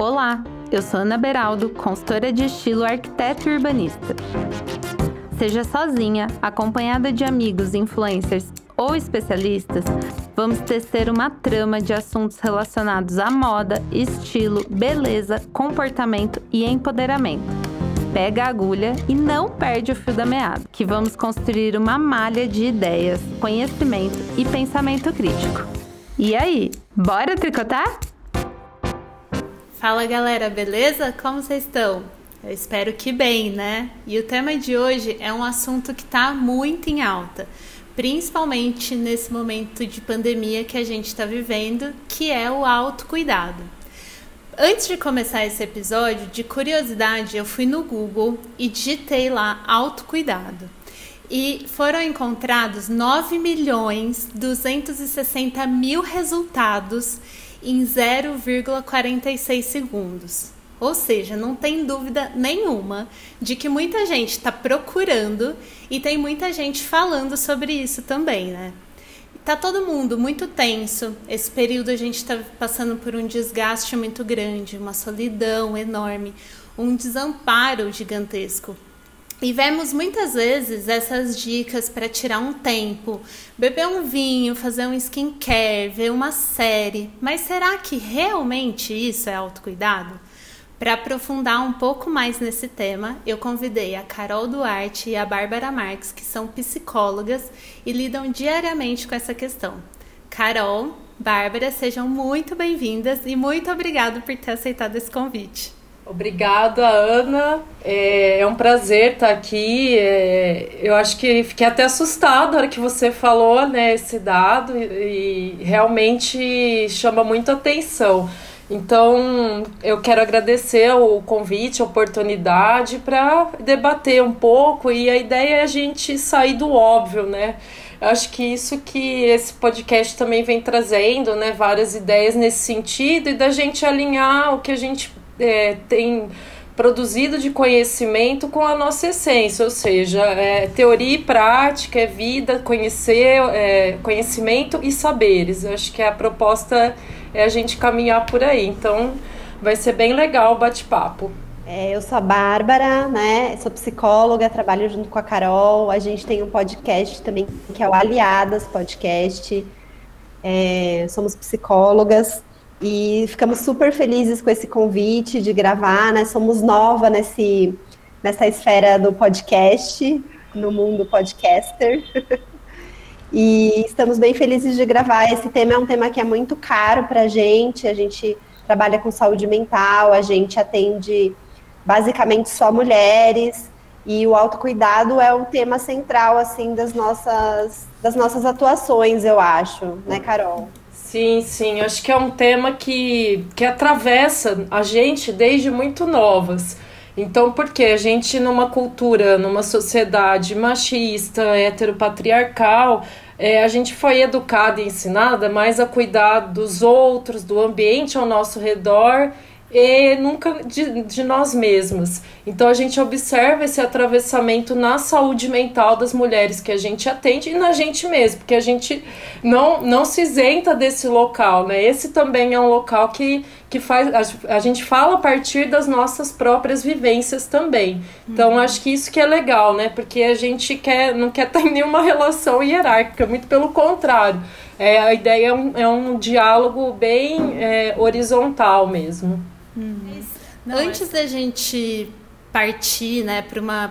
Olá, eu sou Ana Beraldo, consultora de estilo arquiteto e urbanista. Seja sozinha, acompanhada de amigos, influencers ou especialistas, vamos tecer uma trama de assuntos relacionados à moda, estilo, beleza, comportamento e empoderamento. Pega a agulha e não perde o fio da meada, que vamos construir uma malha de ideias, conhecimento e pensamento crítico. E aí, bora tricotar? Fala galera, beleza? Como vocês estão? Eu espero que bem, né? E o tema de hoje é um assunto que está muito em alta, principalmente nesse momento de pandemia que a gente está vivendo, que é o autocuidado. Antes de começar esse episódio, de curiosidade, eu fui no Google e digitei lá autocuidado. E foram encontrados 9 milhões 260 mil resultados em 0,46 segundos. Ou seja, não tem dúvida nenhuma de que muita gente está procurando e tem muita gente falando sobre isso também, né? Tá todo mundo muito tenso. Esse período a gente está passando por um desgaste muito grande, uma solidão enorme, um desamparo gigantesco e vemos muitas vezes essas dicas para tirar um tempo, beber um vinho, fazer um skincare, ver uma série. Mas será que realmente isso é autocuidado? Para aprofundar um pouco mais nesse tema, eu convidei a Carol Duarte e a Bárbara Marques, que são psicólogas e lidam diariamente com essa questão. Carol, Bárbara, sejam muito bem-vindas e muito obrigado por ter aceitado esse convite. Obrigada, Ana. É, é, um prazer estar aqui. É, eu acho que fiquei até assustada na hora que você falou né, esse dado e, e realmente chama muito atenção. Então, eu quero agradecer o convite, a oportunidade para debater um pouco e a ideia é a gente sair do óbvio, né? acho que isso que esse podcast também vem trazendo, né? Várias ideias nesse sentido e da gente alinhar o que a gente é, tem produzido de conhecimento com a nossa essência, ou seja, é, teoria e prática, é vida, conhecer, é, conhecimento e saberes. Eu acho que a proposta é a gente caminhar por aí. Então, vai ser bem legal o bate-papo. É, eu sou a Bárbara, né? Sou psicóloga, trabalho junto com a Carol. A gente tem um podcast também que é o Aliadas Podcast. É, somos psicólogas. E ficamos super felizes com esse convite de gravar, né? Somos nova nesse, nessa esfera do podcast, no mundo podcaster. e estamos bem felizes de gravar. Esse tema é um tema que é muito caro para a gente. A gente trabalha com saúde mental, a gente atende basicamente só mulheres. E o autocuidado é o tema central, assim, das nossas, das nossas atuações, eu acho, né, Carol? Sim, sim, acho que é um tema que, que atravessa a gente desde muito novas. Então, porque a gente, numa cultura, numa sociedade machista, heteropatriarcal, é, a gente foi educada e ensinada mais a cuidar dos outros, do ambiente ao nosso redor e nunca de, de nós mesmas. Então a gente observa esse atravessamento na saúde mental das mulheres que a gente atende e na gente mesmo, porque a gente não, não se isenta desse local, né? Esse também é um local que, que faz. A, a gente fala a partir das nossas próprias vivências também. Então uhum. acho que isso que é legal, né? Porque a gente quer, não quer ter nenhuma relação hierárquica, muito pelo contrário. É, a ideia é um, é um diálogo bem é, horizontal mesmo. Não, Antes da gente partir, né,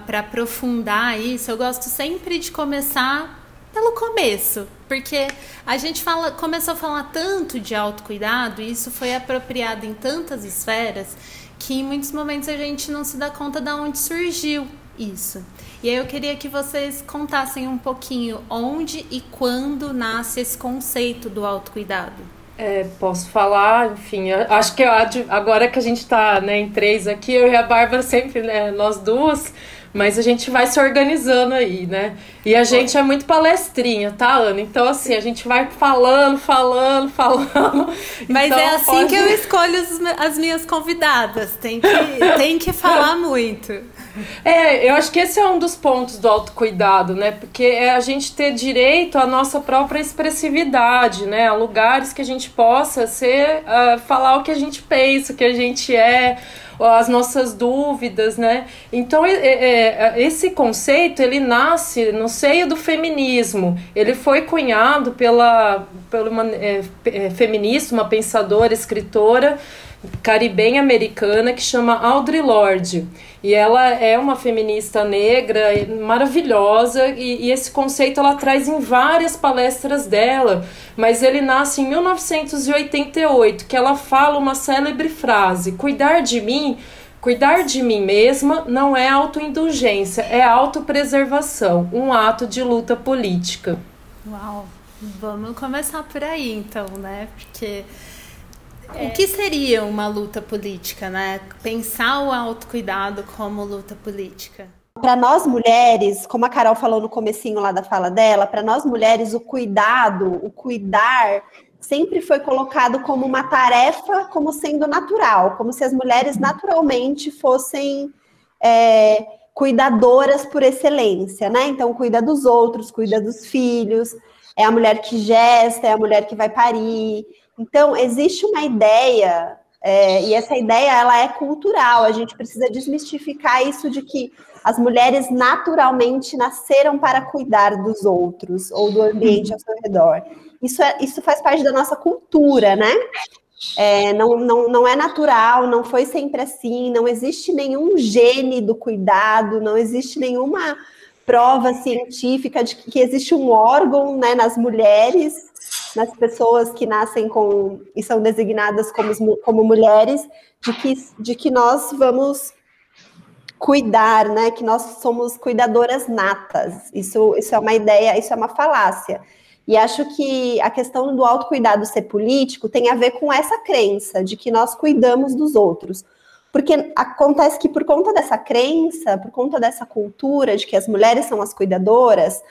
para aprofundar isso, eu gosto sempre de começar pelo começo, porque a gente fala, começou a falar tanto de autocuidado e isso foi apropriado em tantas esferas que em muitos momentos a gente não se dá conta de onde surgiu isso. E aí eu queria que vocês contassem um pouquinho onde e quando nasce esse conceito do autocuidado. É, posso falar, enfim, acho que agora que a gente está né, em três aqui, eu e a Bárbara sempre, né, nós duas, mas a gente vai se organizando aí, né? E a gente é muito palestrinha, tá, Ana? Então, assim, a gente vai falando, falando, falando. Mas então, é assim pode... que eu escolho as minhas convidadas, tem que, tem que falar muito. É, eu acho que esse é um dos pontos do autocuidado, né? Porque é a gente ter direito à nossa própria expressividade, né? A lugares que a gente possa ser, uh, falar o que a gente pensa, o que a gente é, as nossas dúvidas, né? Então, é, é, esse conceito, ele nasce no seio do feminismo. Ele foi cunhado pela, pela uma é, é feminista, uma pensadora, escritora, caribenha americana que chama Audre Lorde. E ela é uma feminista negra maravilhosa e, e, esse conceito ela traz em várias palestras dela, mas ele nasce em 1988, que ela fala uma célebre frase: "Cuidar de mim Cuidar de mim mesma não é autoindulgência, é autopreservação, um ato de luta política. Uau! Vamos começar por aí então, né? Porque O que seria uma luta política, né? Pensar o autocuidado como luta política. Para nós mulheres, como a Carol falou no comecinho lá da fala dela, para nós mulheres o cuidado, o cuidar sempre foi colocado como uma tarefa, como sendo natural, como se as mulheres naturalmente fossem é, cuidadoras por excelência, né? Então, cuida dos outros, cuida dos filhos, é a mulher que gesta, é a mulher que vai parir. Então, existe uma ideia, é, e essa ideia ela é cultural, a gente precisa desmistificar isso de que as mulheres naturalmente nasceram para cuidar dos outros ou do ambiente ao seu redor. Isso, é, isso faz parte da nossa cultura, né? É, não, não, não é natural, não foi sempre assim, não existe nenhum gene do cuidado, não existe nenhuma prova científica de que existe um órgão né, nas mulheres nas pessoas que nascem com e são designadas como, como mulheres, de que, de que nós vamos cuidar, né? Que nós somos cuidadoras natas. Isso, isso é uma ideia, isso é uma falácia. E acho que a questão do autocuidado ser político tem a ver com essa crença de que nós cuidamos dos outros. Porque acontece que por conta dessa crença, por conta dessa cultura de que as mulheres são as cuidadoras,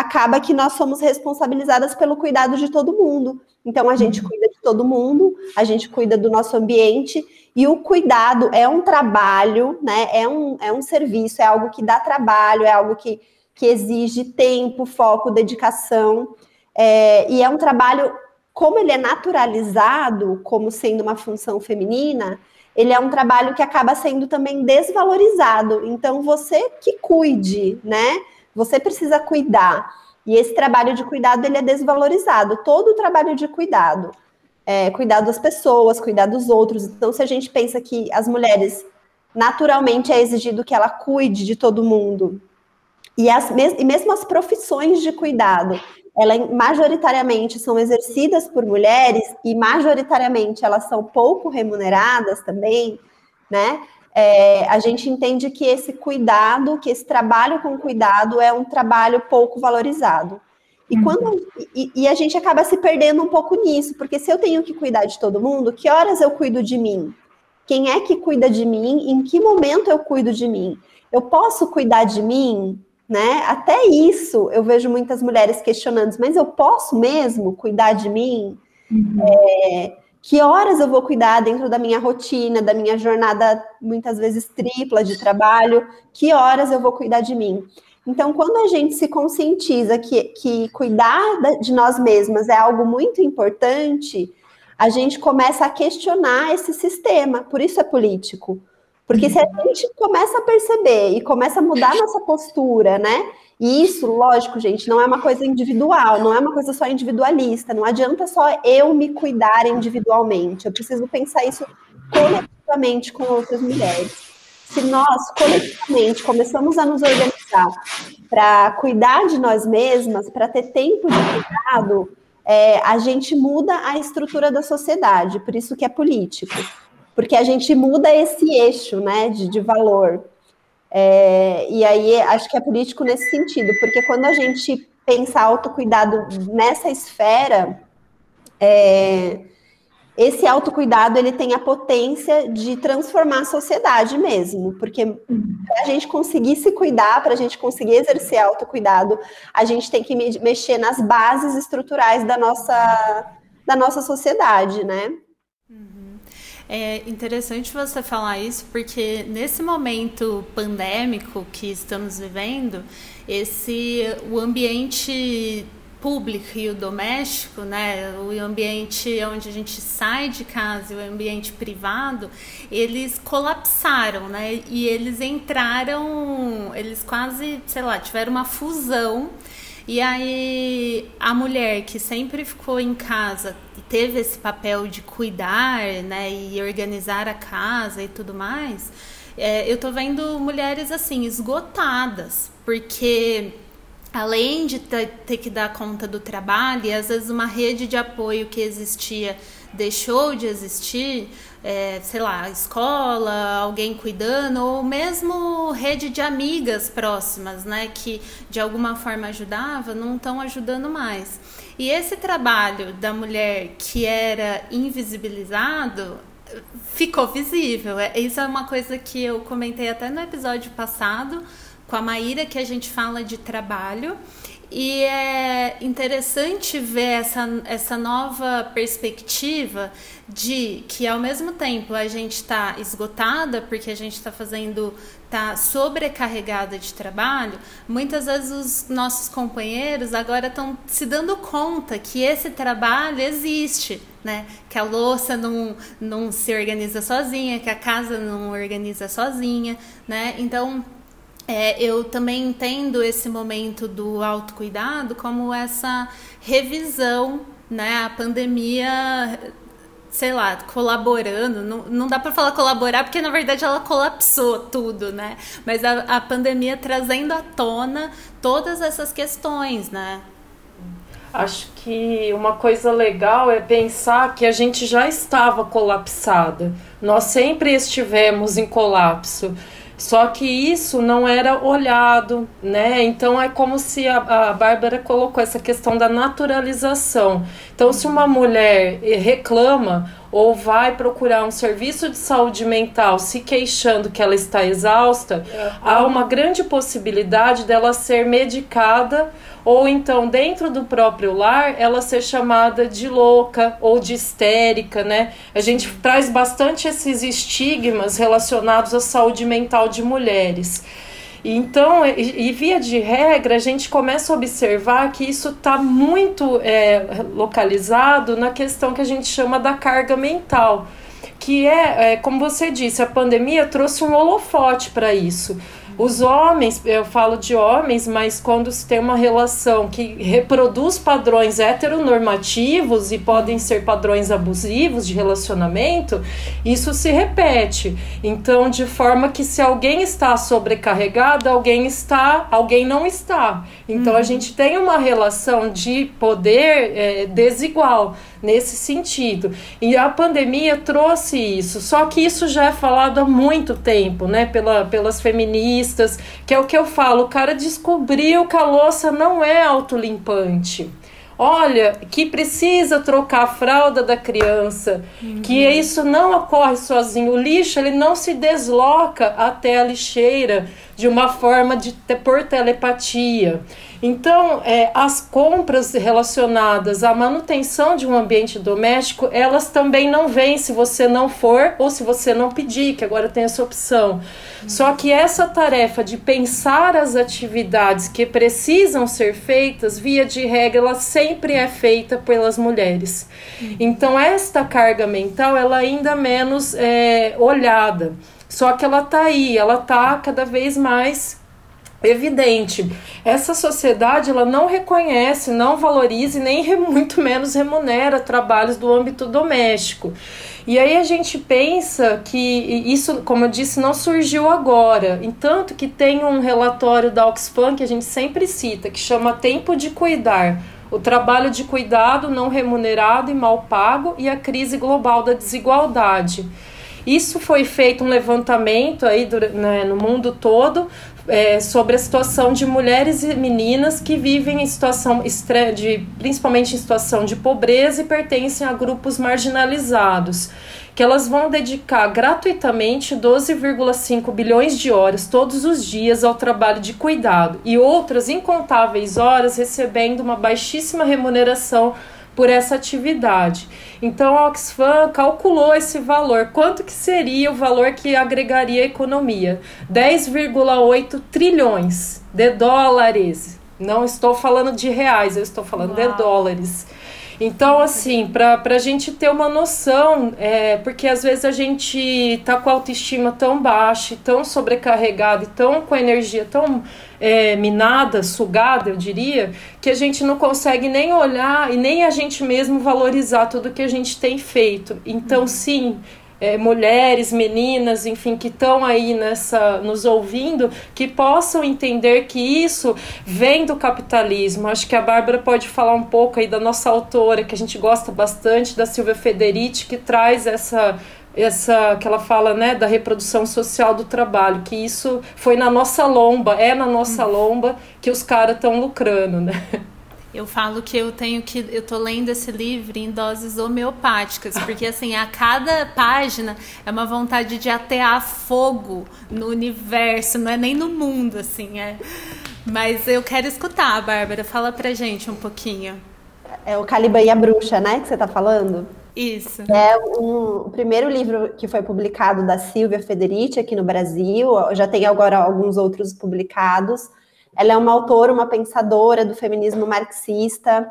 acaba que nós somos responsabilizadas pelo cuidado de todo mundo. Então a gente cuida de todo mundo, a gente cuida do nosso ambiente e o cuidado é um trabalho, né? É um, é um serviço, é algo que dá trabalho, é algo que, que exige tempo, foco, dedicação. É, e é um trabalho, como ele é naturalizado como sendo uma função feminina, ele é um trabalho que acaba sendo também desvalorizado. Então, você que cuide, né? Você precisa cuidar. E esse trabalho de cuidado ele é desvalorizado. Todo o trabalho de cuidado, é, cuidar das pessoas, cuidar dos outros. Então, se a gente pensa que as mulheres naturalmente é exigido que ela cuide de todo mundo e, as, e mesmo as profissões de cuidado, elas majoritariamente são exercidas por mulheres e majoritariamente elas são pouco remuneradas também, né? É, a gente entende que esse cuidado, que esse trabalho com cuidado é um trabalho pouco valorizado. E, uhum. quando, e, e, a gente acaba se perdendo um pouco nisso, porque se eu tenho que cuidar de todo mundo, que horas eu cuido de mim? Quem é que cuida de mim? Em que momento eu cuido de mim? Eu posso cuidar de mim? Né? Até isso eu vejo muitas mulheres questionando, mas eu posso mesmo cuidar de mim? Uhum. É, que horas eu vou cuidar dentro da minha rotina, da minha jornada muitas vezes tripla de trabalho, que horas eu vou cuidar de mim. Então, quando a gente se conscientiza que, que cuidar de nós mesmas é algo muito importante, a gente começa a questionar esse sistema, por isso é político. Porque se a gente começa a perceber e começa a mudar nossa postura, né? E isso, lógico, gente, não é uma coisa individual, não é uma coisa só individualista. Não adianta só eu me cuidar individualmente. Eu preciso pensar isso coletivamente com outras mulheres. Se nós, coletivamente, começamos a nos organizar para cuidar de nós mesmas, para ter tempo de cuidado, é, a gente muda a estrutura da sociedade, por isso que é político. Porque a gente muda esse eixo né, de, de valor. É, e aí acho que é político nesse sentido, porque quando a gente pensa autocuidado nessa esfera, é, esse autocuidado ele tem a potência de transformar a sociedade mesmo, porque para a gente conseguir se cuidar, para a gente conseguir exercer autocuidado, a gente tem que mexer nas bases estruturais da nossa, da nossa sociedade, né? Uhum. É interessante você falar isso porque nesse momento pandêmico que estamos vivendo, esse o ambiente público e o doméstico, né, o ambiente onde a gente sai de casa e o ambiente privado, eles colapsaram, né, e eles entraram, eles quase, sei lá, tiveram uma fusão. E aí a mulher que sempre ficou em casa teve esse papel de cuidar, né, e organizar a casa e tudo mais, é, eu tô vendo mulheres assim esgotadas, porque além de ter que dar conta do trabalho, e às vezes uma rede de apoio que existia deixou de existir, é, sei lá, escola, alguém cuidando, ou mesmo rede de amigas próximas, né, que de alguma forma ajudava, não estão ajudando mais. E esse trabalho da mulher que era invisibilizado ficou visível. É, isso é uma coisa que eu comentei até no episódio passado com a Maíra que a gente fala de trabalho. E é interessante ver essa, essa nova perspectiva de que ao mesmo tempo a gente está esgotada porque a gente está fazendo, está sobrecarregada de trabalho, muitas vezes os nossos companheiros agora estão se dando conta que esse trabalho existe, né? Que a louça não, não se organiza sozinha, que a casa não organiza sozinha, né? Então é, eu também entendo esse momento do autocuidado como essa revisão, né? A pandemia, sei lá, colaborando. Não, não dá para falar colaborar porque na verdade ela colapsou tudo, né? Mas a, a pandemia trazendo à tona todas essas questões, né? Acho que uma coisa legal é pensar que a gente já estava colapsada. Nós sempre estivemos em colapso. Só que isso não era olhado, né? Então é como se a, a Bárbara colocou essa questão da naturalização. Então, se uma mulher reclama ou vai procurar um serviço de saúde mental se queixando que ela está exausta, há uma grande possibilidade dela ser medicada ou então dentro do próprio lar ela ser chamada de louca ou de histérica, né? A gente traz bastante esses estigmas relacionados à saúde mental de mulheres. Então, e, e, via de regra, a gente começa a observar que isso está muito é, localizado na questão que a gente chama da carga mental, que é, é como você disse, a pandemia trouxe um holofote para isso. Os homens, eu falo de homens, mas quando se tem uma relação que reproduz padrões heteronormativos e podem ser padrões abusivos de relacionamento, isso se repete. Então, de forma que se alguém está sobrecarregado, alguém está, alguém não está. Então, uhum. a gente tem uma relação de poder é, desigual nesse sentido. E a pandemia trouxe isso, só que isso já é falado há muito tempo, né, pela, pelas feministas, que é o que eu falo, o cara descobriu que a louça não é autolimpante. Olha, que precisa trocar a fralda da criança, uhum. que isso não ocorre sozinho. O lixo ele não se desloca até a lixeira de uma forma de por telepatia. Então, é, as compras relacionadas à manutenção de um ambiente doméstico, elas também não vêm se você não for ou se você não pedir, que agora tem essa opção. Só que essa tarefa de pensar as atividades que precisam ser feitas, via de regra, ela sempre é feita pelas mulheres. Então, esta carga mental, ela é ainda menos é, olhada. Só que ela tá aí, ela tá cada vez mais evidente. Essa sociedade ela não reconhece, não valoriza e nem muito menos remunera trabalhos do âmbito doméstico. E aí a gente pensa que isso, como eu disse, não surgiu agora. Entanto que tem um relatório da Oxfam que a gente sempre cita, que chama Tempo de Cuidar. O trabalho de cuidado não remunerado e mal pago e a crise global da desigualdade. Isso foi feito um levantamento aí do, né, no mundo todo é, sobre a situação de mulheres e meninas que vivem em situação de, principalmente em situação de pobreza e pertencem a grupos marginalizados, que elas vão dedicar gratuitamente 12,5 bilhões de horas todos os dias ao trabalho de cuidado e outras incontáveis horas recebendo uma baixíssima remuneração por essa atividade. Então a Oxfam calculou esse valor. Quanto que seria o valor que agregaria a economia? 10,8 trilhões de dólares. Não estou falando de reais, eu estou falando Uau. de dólares. Então, assim, para a gente ter uma noção, é, porque às vezes a gente tá com a autoestima tão baixa, tão sobrecarregada, e tão com a energia tão é, minada, sugada, eu diria, que a gente não consegue nem olhar e nem a gente mesmo valorizar tudo que a gente tem feito. Então, sim, é, mulheres, meninas, enfim, que estão aí nessa nos ouvindo, que possam entender que isso vem do capitalismo. Acho que a Bárbara pode falar um pouco aí da nossa autora, que a gente gosta bastante, da Silvia Federici, que traz essa essa que ela fala, né, da reprodução social do trabalho, que isso foi na nossa lomba, é na nossa hum. lomba que os caras estão lucrando, né? Eu falo que eu tenho que. Eu tô lendo esse livro em doses homeopáticas, porque assim, a cada página é uma vontade de atear fogo no universo, não é nem no mundo, assim. É... Mas eu quero escutar, Bárbara. Fala pra gente um pouquinho. É o Caliban e a Bruxa, né, que você tá falando? Isso. É um, o primeiro livro que foi publicado da Silvia Federici aqui no Brasil, já tem agora alguns outros publicados. Ela é uma autora, uma pensadora do feminismo marxista.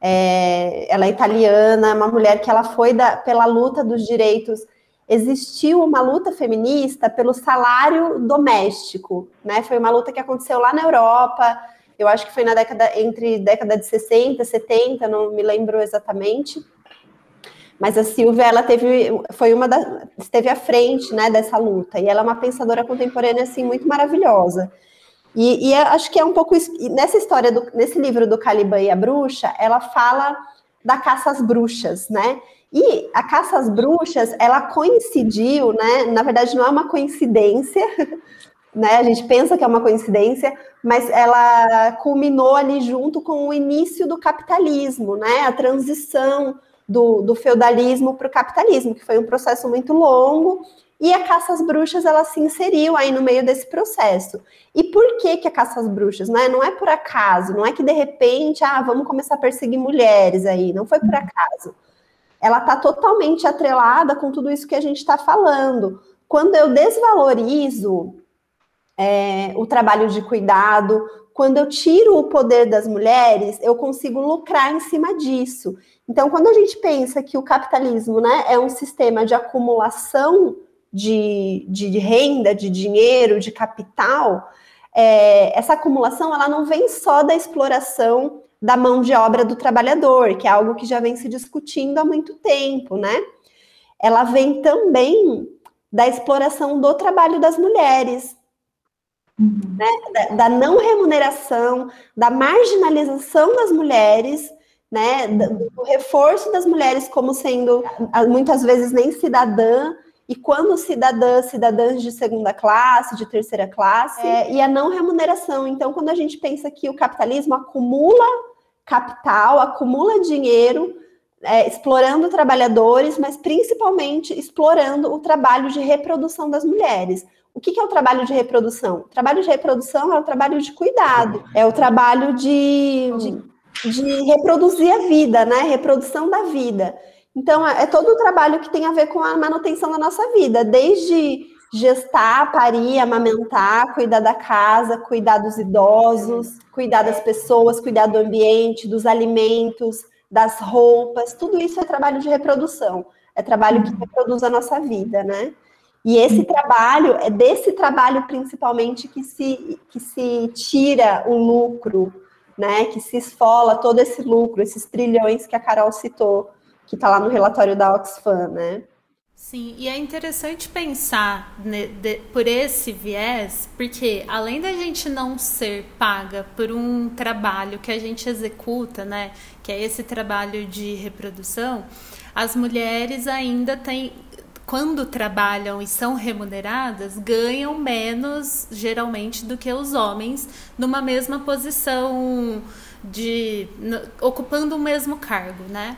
É, ela é italiana, uma mulher que ela foi da, pela luta dos direitos. Existiu uma luta feminista pelo salário doméstico, né? Foi uma luta que aconteceu lá na Europa. Eu acho que foi na década entre década de 60, 70, não me lembro exatamente. Mas a Silvia, ela teve, foi uma esteve à frente, né, dessa luta. E ela é uma pensadora contemporânea assim muito maravilhosa. E, e acho que é um pouco nessa história, do, nesse livro do Caliban e a Bruxa, ela fala da caça às bruxas, né? E a caça às bruxas, ela coincidiu, né? Na verdade, não é uma coincidência, né? A gente pensa que é uma coincidência, mas ela culminou ali junto com o início do capitalismo, né? A transição do, do feudalismo para o capitalismo, que foi um processo muito longo e a caça às bruxas, ela se inseriu aí no meio desse processo. E por que, que a caça às bruxas? Não é, não é por acaso, não é que de repente, ah, vamos começar a perseguir mulheres aí. Não foi por acaso. Ela está totalmente atrelada com tudo isso que a gente está falando. Quando eu desvalorizo é, o trabalho de cuidado, quando eu tiro o poder das mulheres, eu consigo lucrar em cima disso. Então, quando a gente pensa que o capitalismo né, é um sistema de acumulação de, de renda, de dinheiro, de capital, é, essa acumulação ela não vem só da exploração da mão de obra do trabalhador, que é algo que já vem se discutindo há muito tempo, né? Ela vem também da exploração do trabalho das mulheres, uhum. né? da, da, não remuneração, da marginalização das mulheres, né? Do, do reforço das mulheres como sendo muitas vezes nem cidadã, e quando cidadãs, cidadãs de segunda classe, de terceira classe, é, e a não remuneração. Então, quando a gente pensa que o capitalismo acumula capital, acumula dinheiro, é, explorando trabalhadores, mas principalmente explorando o trabalho de reprodução das mulheres. O que, é o trabalho de reprodução? O trabalho de reprodução é o trabalho de cuidado, é o trabalho de, de, de reproduzir a vida, né? Reprodução da vida. Então, é, é todo o trabalho que tem a ver com a manutenção da nossa vida, desde gestar, parir, amamentar, cuidar da casa, cuidar dos idosos, cuidar das pessoas, cuidar do ambiente, dos alimentos, das roupas, tudo isso é trabalho de reprodução. É trabalho que reproduz a nossa vida, né? E esse trabalho, é desse trabalho principalmente que se, que se tira o lucro, né? Que se esfola todo esse lucro, esses trilhões que a Carol citou que está lá no relatório da Oxfam, né? Sim, e é interessante pensar né, de, por esse viés, porque além da gente não ser paga por um trabalho que a gente executa, né, que é esse trabalho de reprodução, as mulheres ainda têm, quando trabalham e são remuneradas, ganham menos geralmente do que os homens numa mesma posição de no, ocupando o mesmo cargo, né?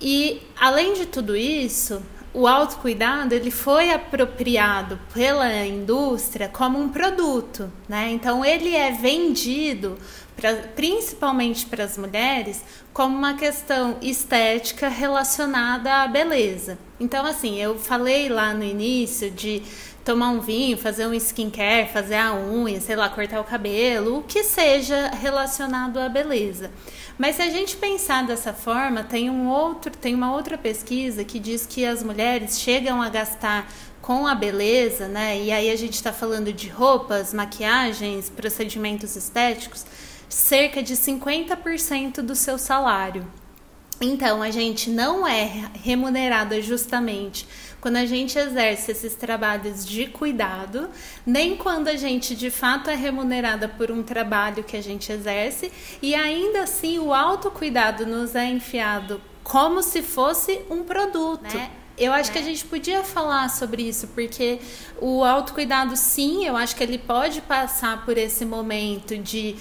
E além de tudo isso, o autocuidado ele foi apropriado pela indústria como um produto, né? Então ele é vendido pra, principalmente para as mulheres, como uma questão estética relacionada à beleza. Então, assim, eu falei lá no início de tomar um vinho, fazer um skincare, fazer a unha, sei lá, cortar o cabelo, o que seja relacionado à beleza. Mas se a gente pensar dessa forma, tem um outro, tem uma outra pesquisa que diz que as mulheres chegam a gastar com a beleza, né? E aí a gente está falando de roupas, maquiagens, procedimentos estéticos, cerca de 50% do seu salário. Então, a gente não é remunerada justamente quando a gente exerce esses trabalhos de cuidado, nem quando a gente de fato é remunerada por um trabalho que a gente exerce, e ainda assim o autocuidado nos é enfiado como se fosse um produto. Né? Eu acho né? que a gente podia falar sobre isso, porque o autocuidado, sim, eu acho que ele pode passar por esse momento de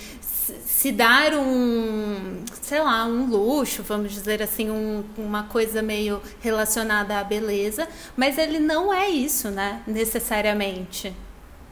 se dar um, sei lá, um luxo, vamos dizer assim, um, uma coisa meio relacionada à beleza, mas ele não é isso, né, necessariamente.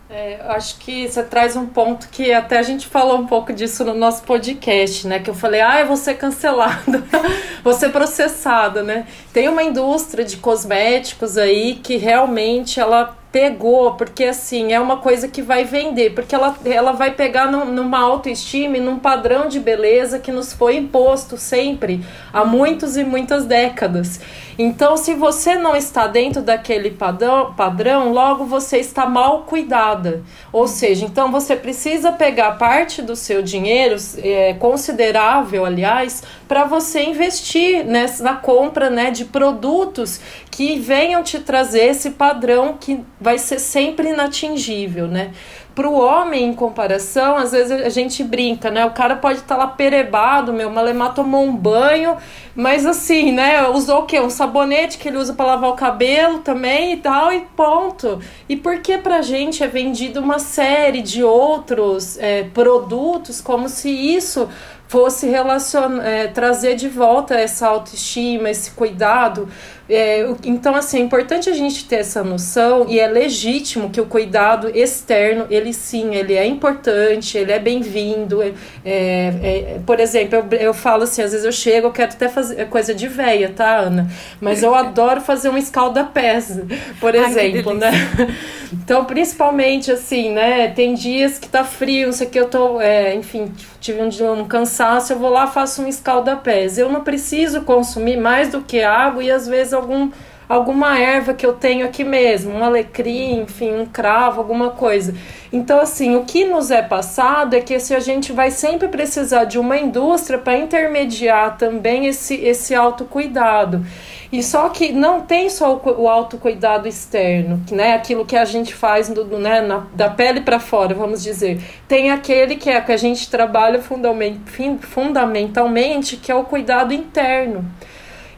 É, acho que você traz um ponto que até a gente falou um pouco disso no nosso podcast, né? Que eu falei, ah, eu vou ser cancelada, vou ser processada, né? Tem uma indústria de cosméticos aí que realmente ela pegou, porque assim, é uma coisa que vai vender, porque ela, ela vai pegar no, numa autoestima num padrão de beleza que nos foi imposto sempre há muitos e muitas décadas. Então, se você não está dentro daquele padrão, padrão logo você está mal cuidada. Ou seja, então você precisa pegar parte do seu dinheiro, é, considerável, aliás, para você investir nessa, na compra né, de produtos que venham te trazer esse padrão que vai ser sempre inatingível, né? Para o homem, em comparação, às vezes a gente brinca, né? O cara pode estar tá lá perebado, meu, Malemar tomou um banho, mas assim, né? Usou o quê? Um sabonete que ele usa para lavar o cabelo também e tal, e ponto. E por que pra gente é vendido uma série de outros é, produtos como se isso fosse relacionar, é, trazer de volta essa autoestima, esse cuidado. É, então, assim, é importante a gente ter essa noção e é legítimo que o cuidado externo, ele sim, ele é importante, ele é bem-vindo. É, é, é por exemplo, eu, eu falo assim, às vezes eu chego, eu quero até fazer é coisa de véia, tá, Ana? Mas eu adoro fazer um escalda-pés, por exemplo, Ai, né? Então, principalmente, assim, né, tem dias que tá frio, não sei o que, eu tô, enfim, tive um, um cansaço, eu vou lá faço um escalda-pés. Eu não preciso consumir mais do que água e às vezes algum alguma erva que eu tenho aqui mesmo, um alecrim, enfim, um cravo, alguma coisa. Então, assim, o que nos é passado é que se a gente vai sempre precisar de uma indústria para intermediar também esse, esse autocuidado. E só que não tem só o, o autocuidado externo, né? Aquilo que a gente faz do, né? Na, da pele para fora, vamos dizer. Tem aquele que é que a gente trabalha fundament, fundamentalmente, que é o cuidado interno.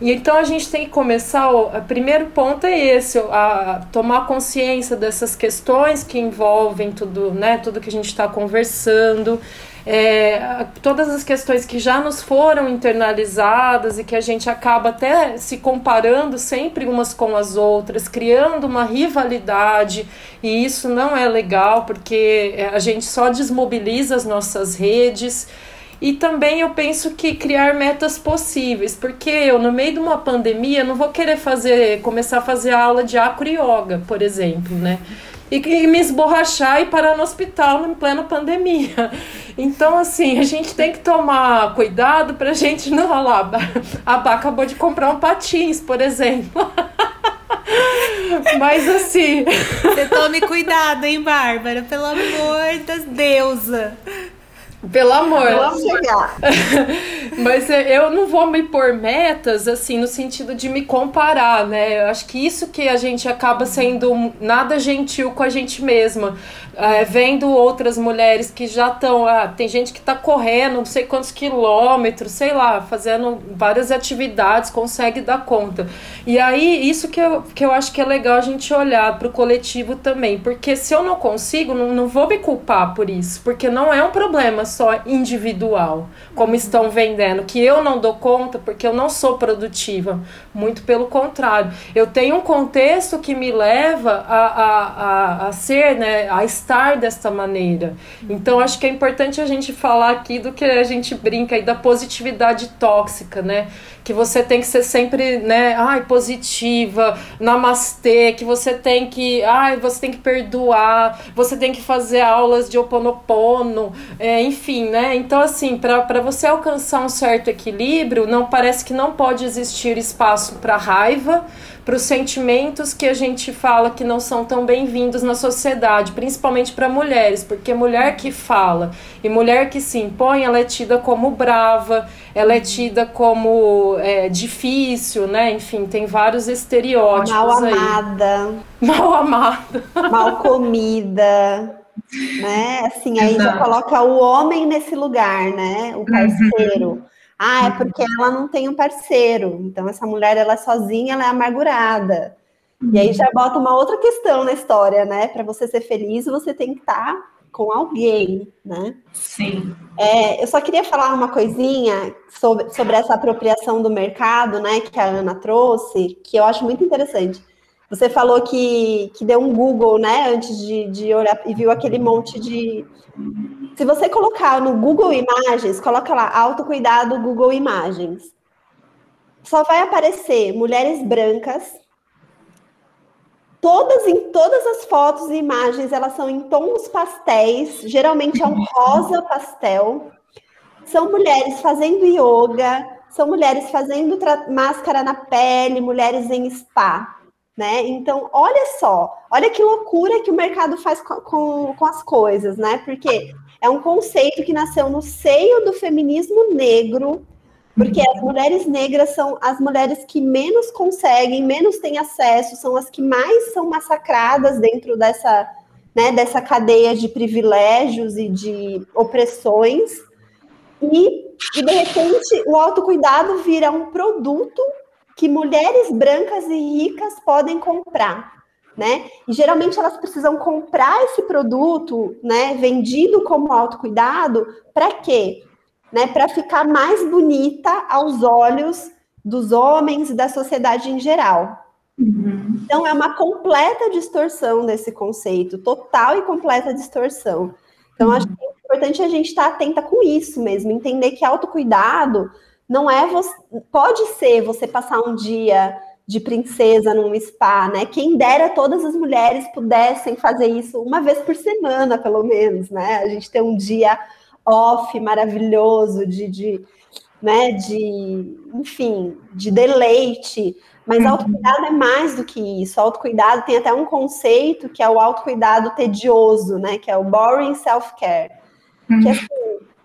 E então a gente tem que começar, o primeiro ponto é esse, a tomar consciência dessas questões que envolvem tudo, né, tudo que a gente está conversando, é, todas as questões que já nos foram internalizadas e que a gente acaba até se comparando sempre umas com as outras, criando uma rivalidade, e isso não é legal porque a gente só desmobiliza as nossas redes. E também eu penso que criar metas possíveis, porque eu no meio de uma pandemia não vou querer fazer, começar a fazer aula de acro yoga, por exemplo, né? E, e me esborrachar e parar no hospital em plena pandemia. Então, assim, a gente tem que tomar cuidado pra gente não lá. A Bá acabou de comprar um patins, por exemplo. Mas assim. Você tome cuidado, hein, Bárbara? Pelo amor das deusa. Pelo amor. Vamos chegar. Mas é, eu não vou me pôr metas, assim, no sentido de me comparar, né? Eu acho que isso que a gente acaba sendo nada gentil com a gente mesma. É, vendo outras mulheres que já estão. Ah, tem gente que está correndo não sei quantos quilômetros, sei lá, fazendo várias atividades, consegue dar conta. E aí, isso que eu, que eu acho que é legal a gente olhar para o coletivo também. Porque se eu não consigo, não, não vou me culpar por isso. Porque não é um problema só individual, como estão vendendo que eu não dou conta porque eu não sou produtiva. Muito pelo contrário. Eu tenho um contexto que me leva a, a, a, a ser, né, a estar desta maneira. Então, acho que é importante a gente falar aqui do que a gente brinca aí da positividade tóxica, né? Que você tem que ser sempre, né, ai, positiva, namastê, que você tem que, ai, você tem que perdoar, você tem que fazer aulas de oponopono, é, enfim, né? Então, assim, para você alcançar um certo equilíbrio, não parece que não pode existir espaço para raiva, para os sentimentos que a gente fala que não são tão bem-vindos na sociedade, principalmente para mulheres, porque mulher que fala e mulher que se impõe, ela é tida como brava, ela é tida como é, difícil, né? Enfim, tem vários estereótipos mal aí. amada, mal amada, mal comida. Né? Assim, aí Exato. já coloca o homem nesse lugar, né? O parceiro. Uhum. Ah, é uhum. porque ela não tem um parceiro. Então, essa mulher, ela é sozinha, ela é amargurada. E aí já bota uma outra questão na história, né? Para você ser feliz, você tem que estar tá com alguém, né? Sim. É, eu só queria falar uma coisinha sobre, sobre essa apropriação do mercado, né? Que a Ana trouxe, que eu acho muito interessante. Você falou que, que deu um Google, né? Antes de, de olhar e viu aquele monte de se você colocar no Google Imagens, coloca lá autocuidado Google Imagens. Só vai aparecer mulheres brancas. Todas em todas as fotos e imagens, elas são em tons pastéis, geralmente é um rosa pastel. São mulheres fazendo yoga, são mulheres fazendo máscara na pele, mulheres em spa. Né? Então, olha só, olha que loucura que o mercado faz com, com, as coisas, né? Porque é um conceito que nasceu no seio do feminismo negro, porque as mulheres negras são as mulheres que menos conseguem, menos têm acesso, são as que mais são massacradas dentro dessa, né, dessa cadeia de privilégios e de opressões. E, e de repente o autocuidado vira um produto que mulheres brancas e ricas podem comprar né? E geralmente elas precisam comprar esse produto, né, vendido como autocuidado, para quê? Né, para ficar mais bonita aos olhos dos homens e da sociedade em geral. Uhum. Então é uma completa distorção desse conceito, total e completa distorção. Então uhum. acho que é importante a gente estar atenta com isso mesmo, entender que autocuidado não é você, pode ser você passar um dia de princesa num spa, né? Quem dera todas as mulheres pudessem fazer isso uma vez por semana, pelo menos, né? A gente ter um dia off maravilhoso de, de né, de, enfim, de deleite. Mas uhum. autocuidado é mais do que isso. Autocuidado tem até um conceito que é o autocuidado tedioso, né? Que é o boring self-care. Uhum. Que assim,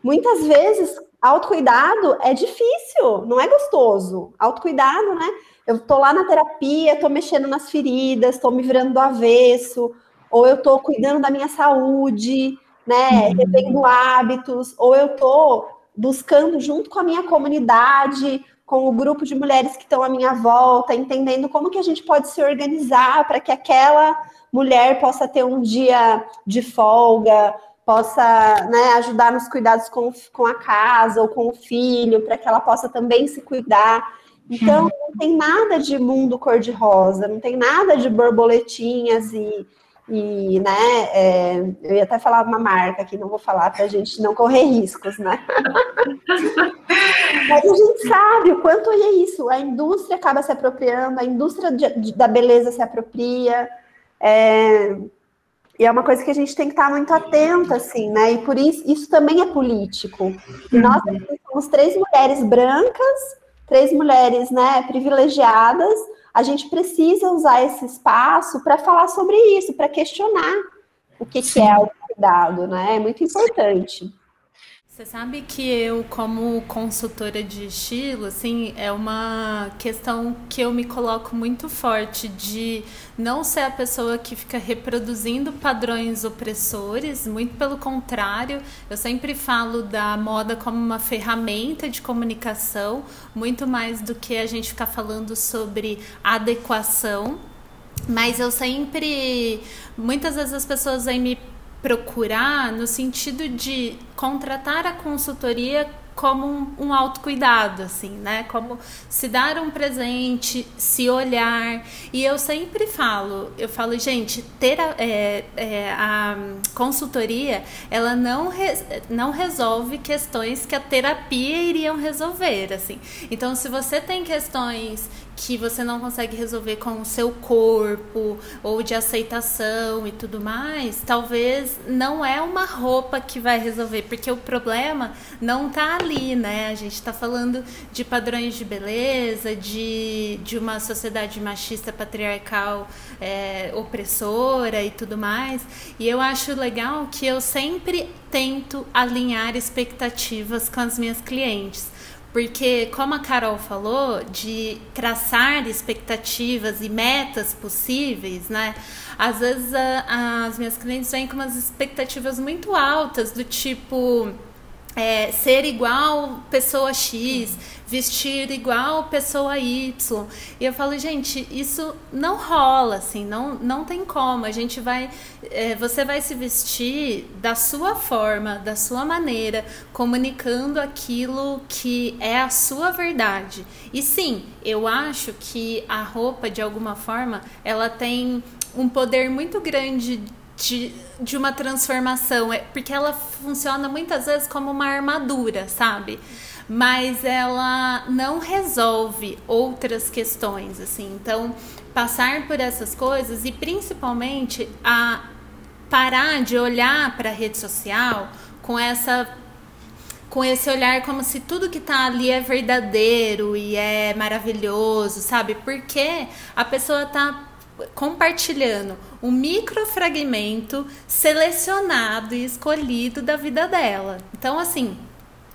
muitas vezes autocuidado é difícil, não é gostoso. Autocuidado, né? eu tô lá na terapia, tô mexendo nas feridas, tô me virando do avesso, ou eu tô cuidando da minha saúde, né, uhum. revendo hábitos, ou eu tô buscando junto com a minha comunidade, com o grupo de mulheres que estão à minha volta, entendendo como que a gente pode se organizar para que aquela mulher possa ter um dia de folga, possa né, ajudar nos cuidados com, com a casa ou com o filho, para que ela possa também se cuidar. Então, uhum. não tem nada de mundo cor-de-rosa, não tem nada de borboletinhas e, e né, é, eu ia até falar uma marca que não vou falar para a gente não correr riscos, né? Mas a gente sabe o quanto é isso, a indústria acaba se apropriando, a indústria de, de, da beleza se apropria, é, e é uma coisa que a gente tem que estar muito atento, assim, né? E por isso, isso também é político. E nós uhum. somos três mulheres brancas três mulheres né, privilegiadas, a gente precisa usar esse espaço para falar sobre isso, para questionar o que, que é o cuidado, né? É muito importante. Você sabe que eu, como consultora de estilo, assim, é uma questão que eu me coloco muito forte de não ser a pessoa que fica reproduzindo padrões opressores, muito pelo contrário, eu sempre falo da moda como uma ferramenta de comunicação, muito mais do que a gente ficar falando sobre adequação. Mas eu sempre. Muitas vezes as pessoas vêm me procurar no sentido de contratar a consultoria como um, um autocuidado, assim, né? Como se dar um presente, se olhar. E eu sempre falo, eu falo, gente, ter a, é, é, a consultoria, ela não, re, não resolve questões que a terapia iriam resolver, assim. Então, se você tem questões que você não consegue resolver com o seu corpo ou de aceitação e tudo mais, talvez não é uma roupa que vai resolver, porque o problema não tá ali, né? A gente está falando de padrões de beleza, de, de uma sociedade machista patriarcal é, opressora e tudo mais. E eu acho legal que eu sempre tento alinhar expectativas com as minhas clientes. Porque, como a Carol falou, de traçar expectativas e metas possíveis, né? Às vezes a, as minhas clientes vêm com umas expectativas muito altas, do tipo é, ser igual pessoa X, vestir igual pessoa Y. E eu falo, gente, isso não rola, assim, não, não tem como. A gente vai, é, você vai se vestir da sua forma, da sua maneira, comunicando aquilo que é a sua verdade. E sim, eu acho que a roupa, de alguma forma, ela tem um poder muito grande de, de uma transformação, é porque ela funciona muitas vezes como uma armadura, sabe? Mas ela não resolve outras questões, assim. Então, passar por essas coisas e principalmente a parar de olhar para a rede social com essa com esse olhar como se tudo que tá ali é verdadeiro e é maravilhoso, sabe? Porque a pessoa tá compartilhando um microfragmento selecionado e escolhido da vida dela. Então, assim,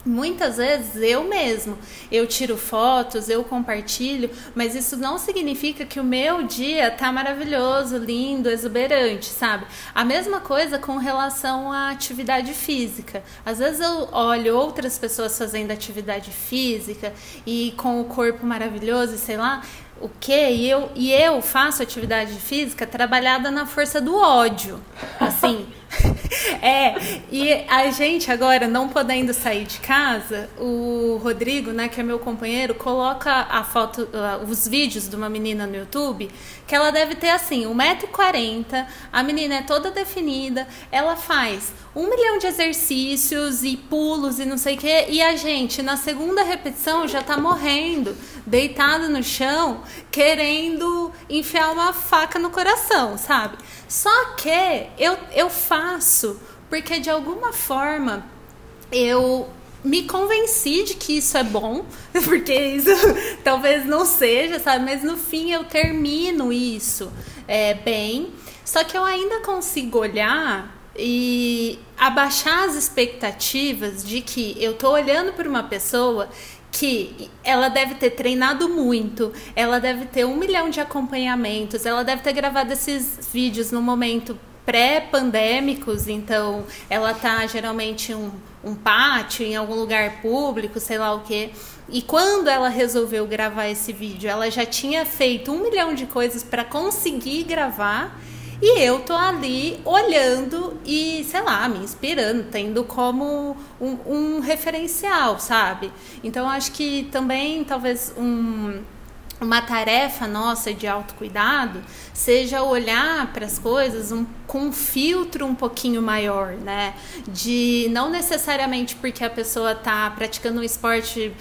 Muitas vezes eu mesmo, eu tiro fotos, eu compartilho, mas isso não significa que o meu dia tá maravilhoso, lindo, exuberante, sabe? A mesma coisa com relação à atividade física. Às vezes eu olho outras pessoas fazendo atividade física e com o corpo maravilhoso, sei lá, o quê? E eu, e eu faço atividade física trabalhada na força do ódio. Assim. é, e a gente agora, não podendo sair de casa, o Rodrigo, né, que é meu companheiro, coloca a foto, uh, os vídeos de uma menina no YouTube, que ela deve ter assim, 1,40m, a menina é toda definida, ela faz um milhão de exercícios e pulos e não sei o que, e a gente, na segunda repetição, já tá morrendo, deitado no chão, querendo enfiar uma faca no coração, sabe? Só que eu, eu faço porque de alguma forma eu me convenci de que isso é bom, porque isso talvez não seja, sabe? Mas no fim eu termino isso é, bem. Só que eu ainda consigo olhar e abaixar as expectativas de que eu tô olhando para uma pessoa que ela deve ter treinado muito, ela deve ter um milhão de acompanhamentos, ela deve ter gravado esses vídeos no momento pré-pandêmicos, então ela tá geralmente um, um pátio, em algum lugar público, sei lá o que. E quando ela resolveu gravar esse vídeo, ela já tinha feito um milhão de coisas para conseguir gravar e eu tô ali olhando e, sei lá, me inspirando, tendo como um, um referencial, sabe? Então acho que também talvez um, uma tarefa nossa de autocuidado seja olhar para as coisas um, com um filtro um pouquinho maior, né? De não necessariamente porque a pessoa está praticando um esporte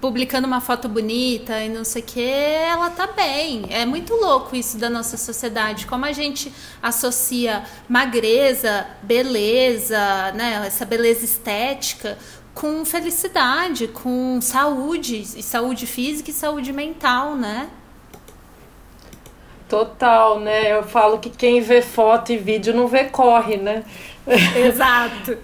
publicando uma foto bonita e não sei o que, ela tá bem. É muito louco isso da nossa sociedade, como a gente associa magreza, beleza, né, essa beleza estética com felicidade, com saúde, e saúde física e saúde mental, né? Total, né? Eu falo que quem vê foto e vídeo não vê corre, né? Exato.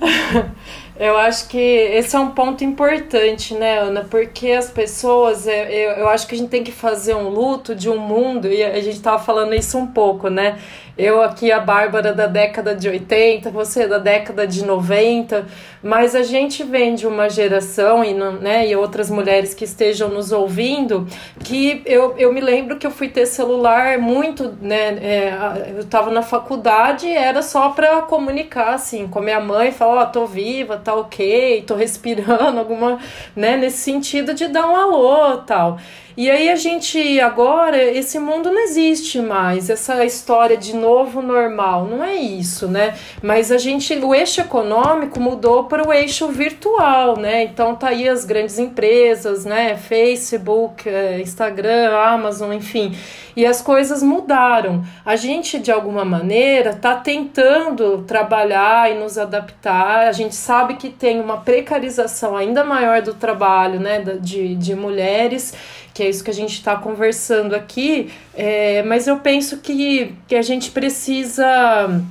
Eu acho que esse é um ponto importante, né, Ana? Porque as pessoas, é, eu, eu acho que a gente tem que fazer um luto de um mundo, e a gente tava falando isso um pouco, né? Eu aqui, a Bárbara da década de 80, você da década de 90, mas a gente vem de uma geração, e, né, e outras mulheres que estejam nos ouvindo, que eu, eu me lembro que eu fui ter celular muito, né? É, eu estava na faculdade era só para comunicar, assim, com a minha mãe, falar, ó, oh, tô viva tá ok, tô respirando, alguma, né, nesse sentido de dar um alô tal. E aí a gente agora esse mundo não existe mais, essa história de novo normal, não é isso, né? Mas a gente o eixo econômico mudou para o eixo virtual, né? Então tá aí as grandes empresas, né? Facebook, eh, Instagram, Amazon, enfim. E as coisas mudaram. A gente de alguma maneira tá tentando trabalhar e nos adaptar. A gente sabe que tem uma precarização ainda maior do trabalho, né, de, de mulheres que é isso que a gente está conversando aqui, é, mas eu penso que, que a gente precisa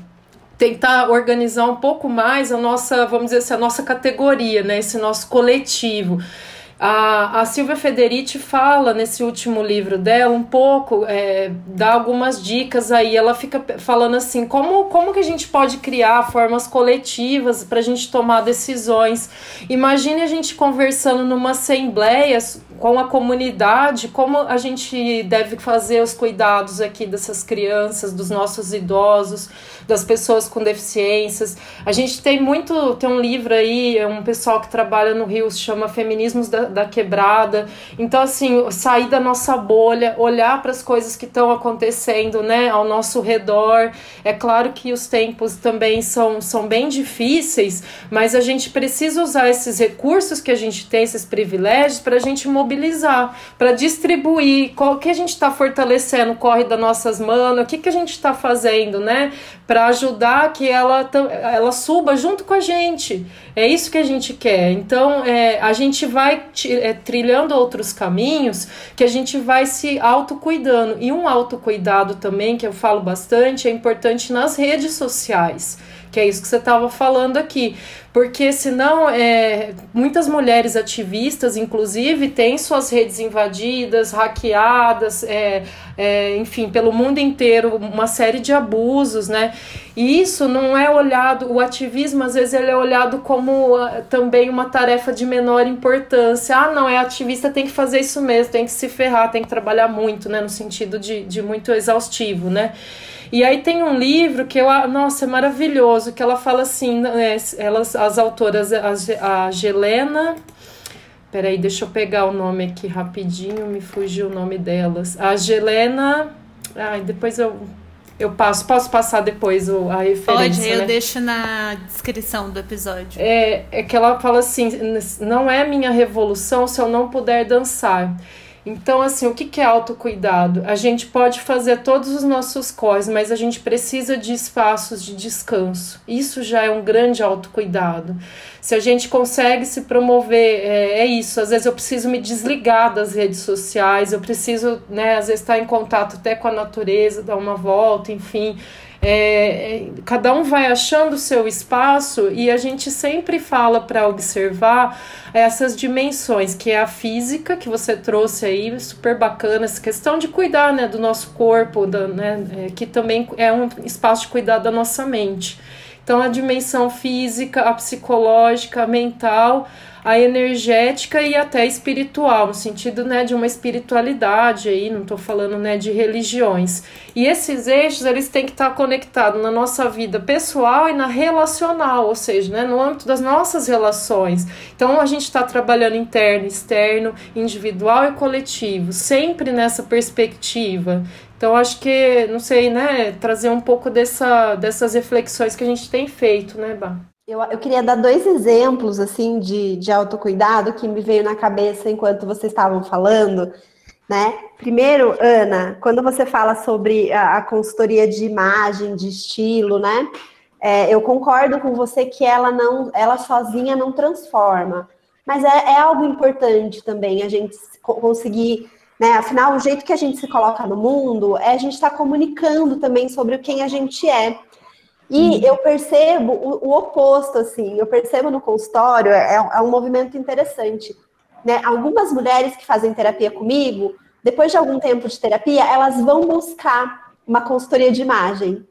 tentar organizar um pouco mais a nossa, vamos dizer assim, a nossa categoria, né, esse nosso coletivo. A, a Silvia Federici fala nesse último livro dela um pouco, é, dá algumas dicas aí. Ela fica falando assim: como, como que a gente pode criar formas coletivas para a gente tomar decisões? Imagine a gente conversando numa assembleia com a comunidade, como a gente deve fazer os cuidados aqui dessas crianças, dos nossos idosos, das pessoas com deficiências. A gente tem muito, tem um livro aí, um pessoal que trabalha no Rio, se chama Feminismos da, da Quebrada. Então, assim, sair da nossa bolha, olhar para as coisas que estão acontecendo, né, ao nosso redor. É claro que os tempos também são, são bem difíceis, mas a gente precisa usar esses recursos que a gente tem, esses privilégios, para a gente mobilizar, para distribuir. Qual que a gente está fortalecendo, corre das nossas mãos, o que, que a gente está fazendo, né? Para ajudar que ela, ela suba junto com a gente. É isso que a gente quer. Então, é, a gente vai é, trilhando outros caminhos que a gente vai se autocuidando. E um autocuidado também, que eu falo bastante, é importante nas redes sociais que é isso que você estava falando aqui. Porque senão é, muitas mulheres ativistas, inclusive, têm suas redes invadidas, hackeadas, é, é, enfim, pelo mundo inteiro, uma série de abusos, né? E isso não é olhado, o ativismo às vezes ele é olhado como uh, também uma tarefa de menor importância. Ah, não, é ativista, tem que fazer isso mesmo, tem que se ferrar, tem que trabalhar muito, né? No sentido de, de muito exaustivo, né? E aí tem um livro que eu, nossa, é maravilhoso, que ela fala assim, né, elas, as autoras, a, a Gelena, peraí, deixa eu pegar o nome aqui rapidinho, me fugiu o nome delas. A Gelena, ai, depois eu eu passo, posso passar depois o, a referência. Pode, eu né? deixo na descrição do episódio. É, é que ela fala assim: não é minha revolução se eu não puder dançar. Então, assim, o que, é autocuidado? A gente pode fazer todos os nossos corres, mas a gente precisa de espaços de descanso. Isso já é um grande autocuidado. Se a gente consegue se promover, é, é isso. Às vezes eu preciso me desligar das redes sociais, eu preciso, né, às vezes estar em contato até com a natureza, dar uma volta, enfim. É, é, cada um vai achando o seu espaço e a gente sempre fala para observar essas dimensões, que é a física que você trouxe aí, super bacana, essa questão de cuidar né, do nosso corpo, da, né, é, que também é um espaço de cuidar da nossa mente. Então, a dimensão física, a psicológica, a mental, a energética e até espiritual, no sentido né, de uma espiritualidade aí, não estou falando né, de religiões. E esses eixos eles têm que estar conectados na nossa vida pessoal e na relacional, ou seja, né, no âmbito das nossas relações. Então a gente está trabalhando interno, externo, individual e coletivo, sempre nessa perspectiva. Então acho que, não sei, né, trazer um pouco dessa, dessas reflexões que a gente tem feito, né, Bah? Eu, eu queria dar dois exemplos assim de, de autocuidado que me veio na cabeça enquanto vocês estavam falando. Né? Primeiro, Ana, quando você fala sobre a, a consultoria de imagem, de estilo, né? É, eu concordo com você que ela não, ela sozinha não transforma, mas é, é algo importante também a gente conseguir, né? Afinal, o jeito que a gente se coloca no mundo é a gente estar tá comunicando também sobre quem a gente é. E uhum. eu percebo o, o, oposto, assim, eu percebo no consultório, é, é, um movimento interessante. Né? Algumas mulheres que fazem terapia comigo, depois de algum tempo de terapia, elas vão buscar uma consultoria de imagem.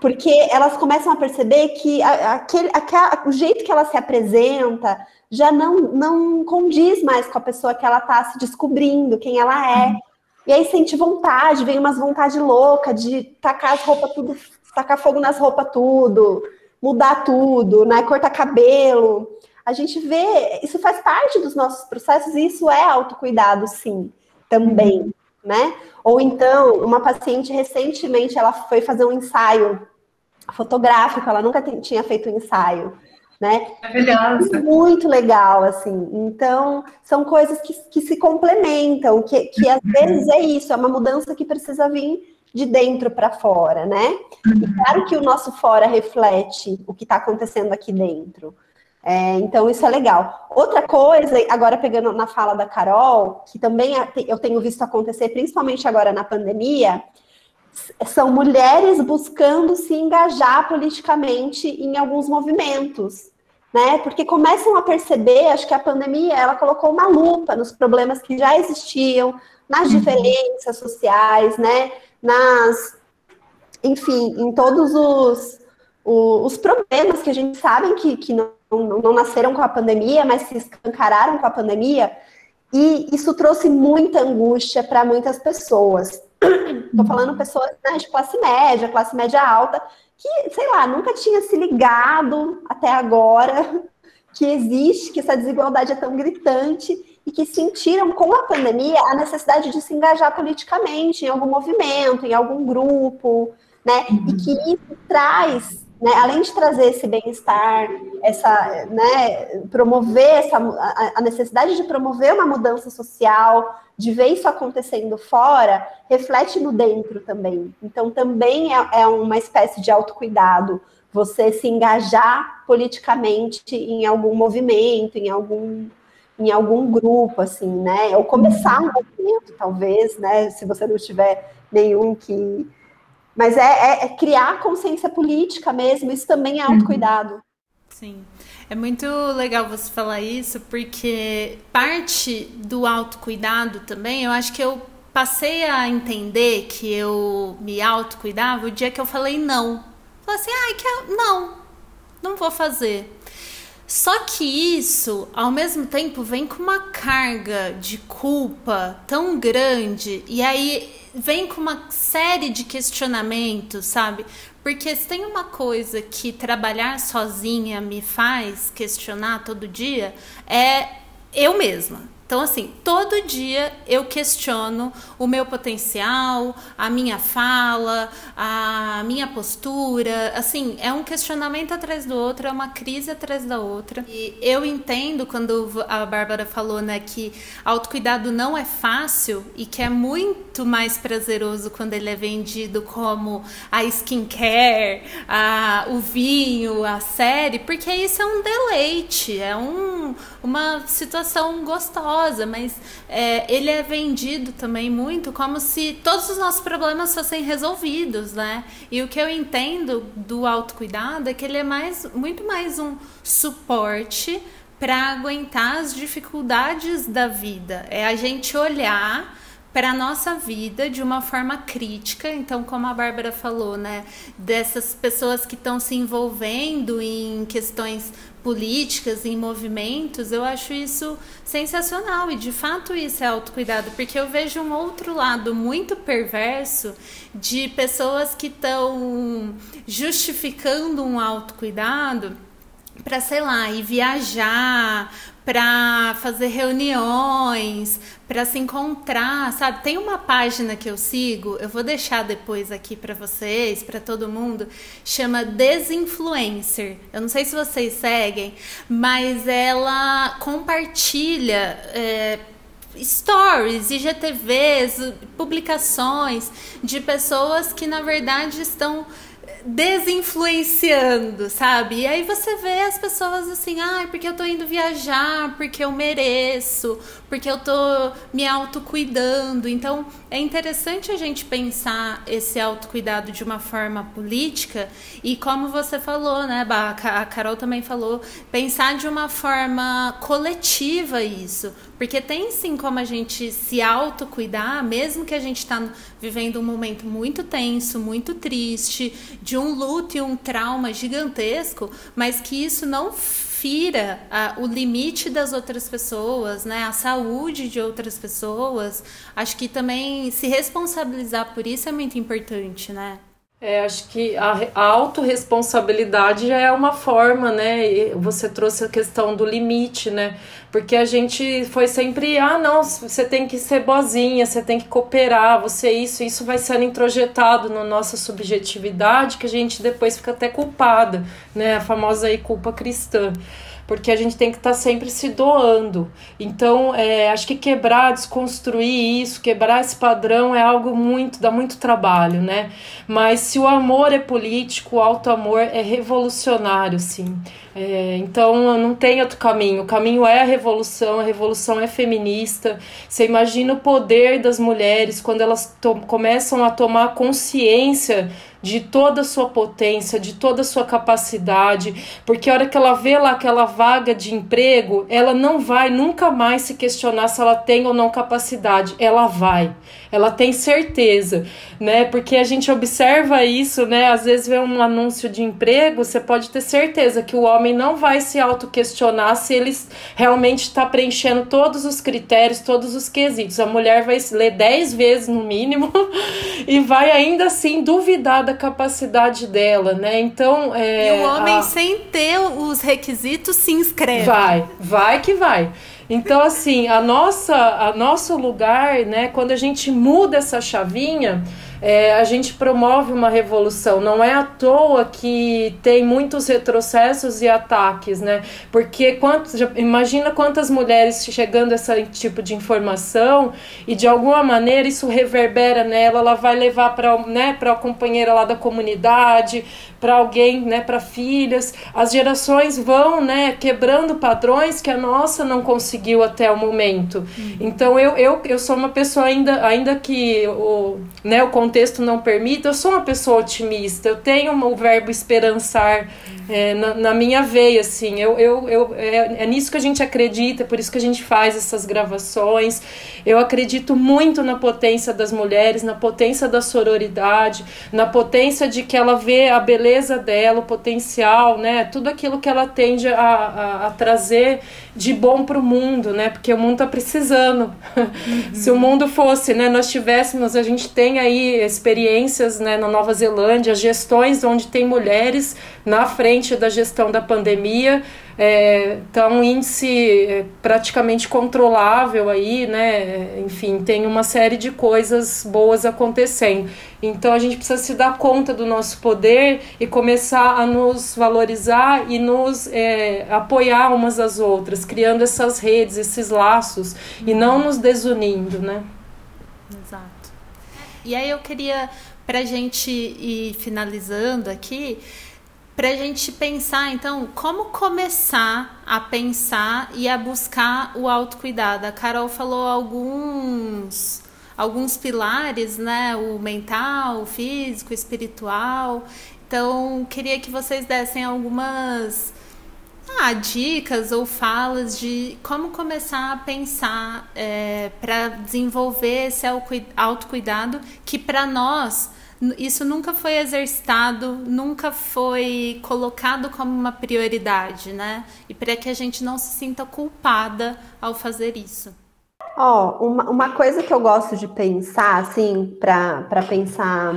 Porque elas começam a perceber que aquele, aquele, o jeito que ela se apresenta já não, não condiz mais com a pessoa que ela está se descobrindo, quem ela é. Uhum. E aí sente vontade, vem umas vontade louca de tacar as roupas tudo tacar fogo nas roupas tudo, mudar tudo, né? Cortar cabelo. A gente vê, isso faz parte dos nossos processos e isso é autocuidado, sim, também, né? Ou então, uma paciente recentemente, ela foi fazer um ensaio fotográfico, ela nunca tinha feito um ensaio né? Maravilhosa. Muito legal, assim. Então, são coisas que, que se complementam, que, que às vezes é isso, é uma mudança que precisa vir de dentro para fora, né? E claro que o nosso fora reflete o que está acontecendo aqui dentro. É, então, isso é legal. Outra coisa, agora pegando na fala da Carol, que também eu tenho visto acontecer, principalmente agora na pandemia, são mulheres buscando se engajar politicamente em alguns movimentos, né? Porque começam a perceber, acho que a pandemia ela colocou uma lupa nos problemas que já existiam, nas uhum. diferenças sociais, né? Nas, enfim, em todos os, os, problemas que a gente sabe que, que não, não, não nasceram com a pandemia, mas se escancararam com a pandemia. E isso trouxe muita angústia para muitas pessoas. Estou falando pessoas né, de classe média, classe média alta, que, sei lá, nunca tinha se ligado até agora que existe, que essa desigualdade é tão gritante e que sentiram com a pandemia a necessidade de se engajar politicamente em algum movimento, em algum grupo, né? E que isso traz né, além de trazer esse bem-estar, essa, né, promover essa, a necessidade de promover uma mudança social, de ver isso acontecendo fora, reflete no dentro também. Então, também é, é uma espécie de autocuidado, você se engajar politicamente em algum movimento, em algum, em algum grupo, assim, né? Ou começar um movimento, talvez, né? Se você não tiver nenhum que mas é, é, é criar consciência política mesmo, isso também é autocuidado. Sim. É muito legal você falar isso, porque parte do autocuidado também, eu acho que eu passei a entender que eu me autocuidava o dia que eu falei não. Falei assim, ai, ah, que eu, não, não vou fazer. Só que isso, ao mesmo tempo, vem com uma carga de culpa tão grande, e aí vem com uma série de questionamentos, sabe? Porque se tem uma coisa que trabalhar sozinha me faz questionar todo dia, é eu mesma. Então, assim, todo dia eu questiono o meu potencial, a minha fala, a minha postura. Assim, é um questionamento atrás do outro, é uma crise atrás da outra. E eu entendo quando a Bárbara falou, né, que autocuidado não é fácil e que é muito mais prazeroso quando ele é vendido como a skincare, a, o vinho, a série, porque isso é um deleite, é um, uma situação gostosa mas é, ele é vendido também muito como se todos os nossos problemas fossem resolvidos, né? E o que eu entendo do autocuidado é que ele é mais, muito mais um suporte para aguentar as dificuldades da vida. É a gente olhar para a nossa vida de uma forma crítica. Então, como a Bárbara falou, né, dessas pessoas que estão se envolvendo em questões políticas, em movimentos, eu acho isso sensacional. E de fato isso é autocuidado, porque eu vejo um outro lado muito perverso de pessoas que estão justificando um autocuidado para, sei lá, ir viajar, para fazer reuniões, para se encontrar, sabe? Tem uma página que eu sigo, eu vou deixar depois aqui para vocês, para todo mundo, chama Desinfluencer. Eu não sei se vocês seguem, mas ela compartilha. É, stories, IGTVs, publicações de pessoas que na verdade estão desinfluenciando, sabe? E aí você vê as pessoas assim, ah, porque eu tô indo viajar, porque eu mereço, porque eu tô me autocuidando. Então, é interessante a gente pensar esse autocuidado de uma forma política e como você falou, né, a Carol também falou, pensar de uma forma coletiva isso. Porque tem sim como a gente se autocuidar, mesmo que a gente está vivendo um momento muito tenso, muito triste, de um luto e um trauma gigantesco, mas que isso não fira a, o limite das outras pessoas, né? A saúde de outras pessoas. Acho que também se responsabilizar por isso é muito importante, né? É, acho que a, a autorresponsabilidade já é uma forma, né? E você trouxe a questão do limite, né? Porque a gente foi sempre, ah, não, você tem que ser boazinha, você tem que cooperar, você isso, isso vai sendo introjetado na nossa subjetividade, que a gente depois fica até culpada, né? A famosa aí culpa cristã porque a gente tem que estar tá sempre se doando. Então, é, acho que quebrar, desconstruir isso, quebrar esse padrão é algo muito, dá muito trabalho, né? Mas se o amor é político, o alto amor é revolucionário, sim. É, então não tem outro caminho. O caminho é a revolução, a revolução é feminista. Você imagina o poder das mulheres quando elas começam a tomar consciência de toda a sua potência, de toda a sua capacidade, porque a hora que ela vê lá aquela vaga de emprego, ela não vai nunca mais se questionar se ela tem ou não capacidade, ela vai. Ela tem certeza, né? Porque a gente observa isso, né? Às vezes vê um anúncio de emprego, você pode ter certeza que o homem não vai se auto-questionar se ele realmente está preenchendo todos os critérios, todos os quesitos. A mulher vai ler dez vezes no mínimo e vai ainda assim duvidar da capacidade dela, né? Então. É, e o homem, a... sem ter os requisitos, se inscreve. Vai, vai que vai. Então, assim, a nossa, a nosso lugar, né, quando a gente muda essa chavinha, é, a gente promove uma revolução. Não é à toa que tem muitos retrocessos e ataques, né? Porque quantos, imagina quantas mulheres chegando a esse tipo de informação e de alguma maneira isso reverbera nela, ela vai levar para né, a companheira lá da comunidade, para alguém, né, para filhas. As gerações vão, né, quebrando padrões que a nossa não conseguiu até o momento. Uhum. Então eu, eu, eu sou uma pessoa ainda, ainda que o, né, o contexto não permita, eu sou uma pessoa otimista. Eu tenho o verbo esperançar é, na, na, minha veia, assim. Eu, eu, eu, é, é nisso que a gente acredita, por isso que a gente faz essas gravações. Eu acredito muito na potência das mulheres, na potência da sororidade, na potência de que ela vê a beleza beleza dela, o potencial, né? Tudo aquilo que ela tende a, a, a trazer de bom para o mundo, né? Porque o mundo está precisando. Uhum. Se o mundo fosse, né? Nós tivéssemos, a gente tem aí experiências, né? Na Nova Zelândia, gestões onde tem mulheres na frente da gestão da pandemia é, tá um índice é, praticamente controlável aí, né? Enfim, tem uma série de coisas boas acontecendo. Então a gente precisa se dar conta do nosso poder e começar a nos valorizar e nos é, apoiar umas às outras, criando essas redes, esses laços e não nos desunindo, né? Exato. E aí eu queria, para a gente ir finalizando aqui, para a gente pensar, então, como começar a pensar e a buscar o autocuidado. A Carol falou alguns alguns pilares, né? O mental, o físico, o espiritual. Então, queria que vocês dessem algumas ah, dicas ou falas de como começar a pensar é, para desenvolver esse autocuidado que para nós isso nunca foi exercitado, nunca foi colocado como uma prioridade, né? E para que a gente não se sinta culpada ao fazer isso. Ó, oh, uma, uma coisa que eu gosto de pensar, assim, para pensar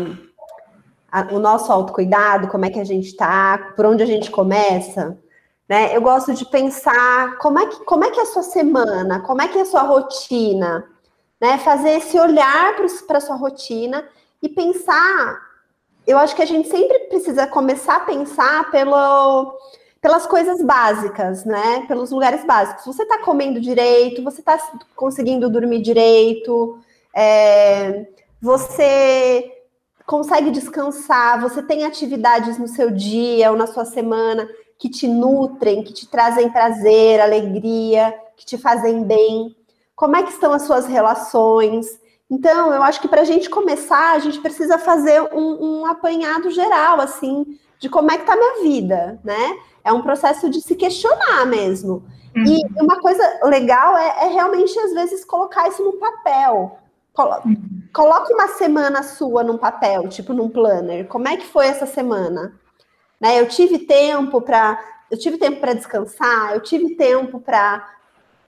a, o nosso autocuidado, como é que a gente tá, por onde a gente começa, né? Eu gosto de pensar como é que, como é que é a sua semana, como é que é a sua rotina, né? Fazer esse olhar para a sua rotina e pensar. Eu acho que a gente sempre precisa começar a pensar pelo, pelas coisas básicas, né? Pelos lugares básicos. Você está comendo direito, você está conseguindo dormir direito, é, você consegue descansar, você tem atividades no seu dia ou na sua semana que te nutrem, que te trazem prazer, alegria, que te fazem bem. Como é que estão as suas relações? Então, eu acho que para a gente começar, a gente precisa fazer um, um, apanhado geral, assim, de como é que está a minha vida, né? É um processo de se questionar mesmo. Uhum. E uma coisa legal é, é, realmente, às vezes, colocar isso no papel. Colo uhum. Coloque uma semana sua num papel, tipo num planner. Como é que foi essa semana? Né? Eu tive tempo para eu tive tempo para descansar, eu tive tempo para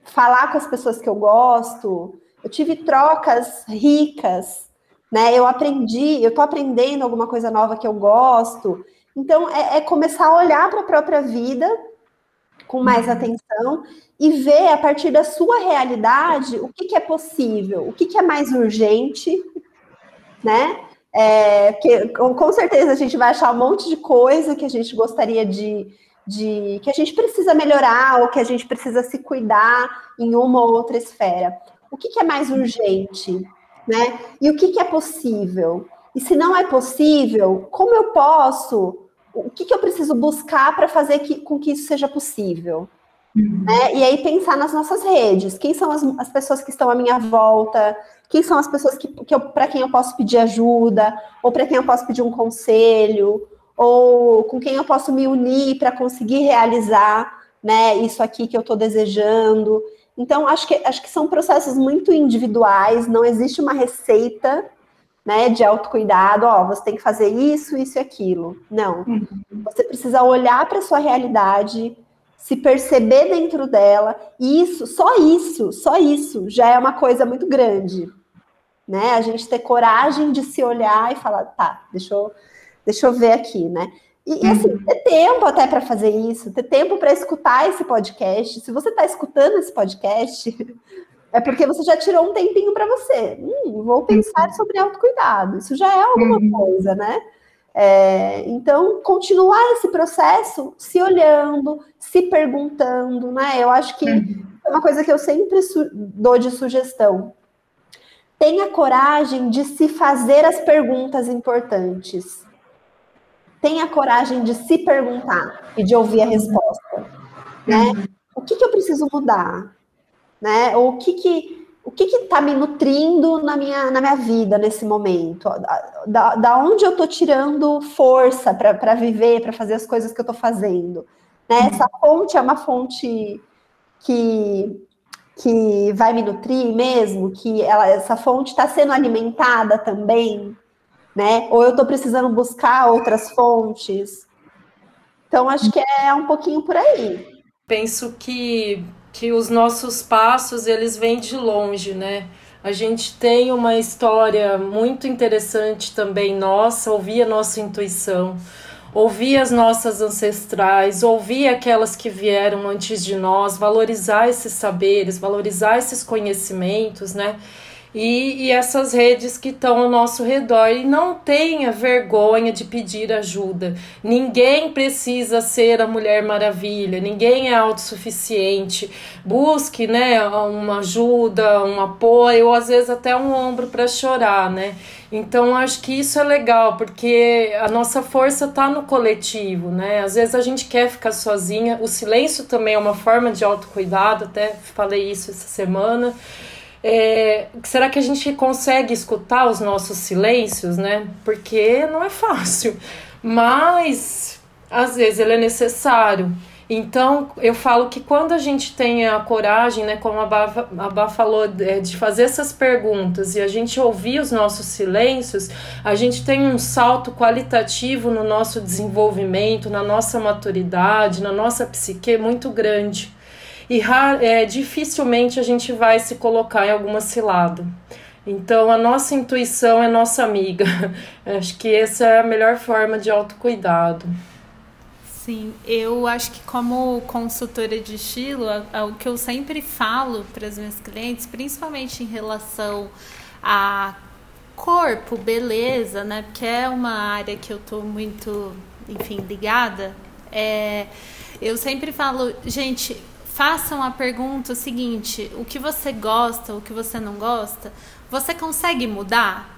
falar com as pessoas que eu gosto, eu tive trocas ricas, né? Eu aprendi, eu tô aprendendo alguma coisa nova que eu gosto. Então, é, é começar a olhar para a própria vida com mais atenção e ver a partir da sua realidade o que, que é possível, o que, que é mais urgente, né? É, que, com certeza a gente vai achar um monte de coisa que a gente gostaria de, de que a gente precisa melhorar ou que a gente precisa se cuidar em uma ou outra esfera. O que, que é mais urgente, né? E o que, que é possível? E se não é possível, como eu posso? O que, que eu preciso buscar para fazer que, com que isso seja possível? Uhum. Né? E aí pensar nas nossas redes, quem são as, as, pessoas que estão à minha volta, quem são as pessoas que, que para quem eu posso pedir ajuda, ou para quem eu posso pedir um conselho, ou com quem eu posso me unir para conseguir realizar né, isso aqui que eu estou desejando. Então, acho que, acho que são processos muito individuais, não existe uma receita né, de autocuidado, ó, você tem que fazer isso, isso e aquilo. Não. Uhum. Você precisa olhar para a sua realidade, se perceber dentro dela, e isso, só isso, só isso já é uma coisa muito grande. Né? A gente ter coragem de se olhar e falar, tá, deixa eu, deixa eu ver aqui, né? E, e assim, uhum. ter tempo até para fazer isso, ter tempo para escutar esse podcast. Se você está escutando esse podcast, é porque você já tirou um tempinho para você. Hum, vou pensar uhum. sobre autocuidado. Isso já é alguma uhum. coisa, né? É, então, continuar esse processo se olhando, se perguntando, né? Eu acho que uhum. é uma coisa que eu sempre dou de sugestão. Tenha coragem de se fazer as perguntas importantes. Tenha coragem de se perguntar e de ouvir a resposta. Né? Uhum. O que, que eu preciso mudar? Né? Ou o que, que o que está me nutrindo na minha, na minha vida nesse momento? Da, da onde eu estou tirando força para viver, para fazer as coisas que eu estou fazendo? Né? Uhum. Essa fonte é uma fonte que, que vai me nutrir mesmo? Que ela, essa fonte está sendo alimentada também? Né? Ou eu estou precisando buscar outras fontes? Então, acho que é um pouquinho por aí. Penso que que os nossos passos eles vêm de longe, né? A gente tem uma história muito interessante também nossa, ouvir a nossa intuição, ouvir as nossas ancestrais, ouvir aquelas que vieram antes de nós, valorizar esses saberes, valorizar esses conhecimentos, né? E, e essas redes que estão ao nosso redor. E não tenha vergonha de pedir ajuda. Ninguém precisa ser a Mulher Maravilha, ninguém é autossuficiente. Busque né, uma ajuda, um apoio, ou às vezes até um ombro para chorar, né? Então acho que isso é legal, porque a nossa força está no coletivo, né? Às vezes a gente quer ficar sozinha. O silêncio também é uma forma de autocuidado, até falei isso essa semana. É, será que a gente consegue escutar os nossos silêncios, né? Porque não é fácil, mas às vezes ele é necessário. Então, eu falo que quando a gente tem a coragem, né, como a Bá, a Bá falou, é, de fazer essas perguntas e a gente ouvir os nossos silêncios, a gente tem um salto qualitativo no nosso desenvolvimento, na nossa maturidade, na nossa psique muito grande e é, dificilmente a gente vai se colocar em alguma cilada. Então, a nossa intuição é nossa amiga. acho que essa é a melhor forma de autocuidado. Sim, eu acho que como consultora de estilo, o que eu sempre falo para os meus clientes, principalmente em relação a corpo, beleza, né? Porque é uma área que eu estou muito, enfim, ligada. É, eu sempre falo, gente, façam a pergunta seguinte: o que você gosta, o que você não gosta, você consegue mudar?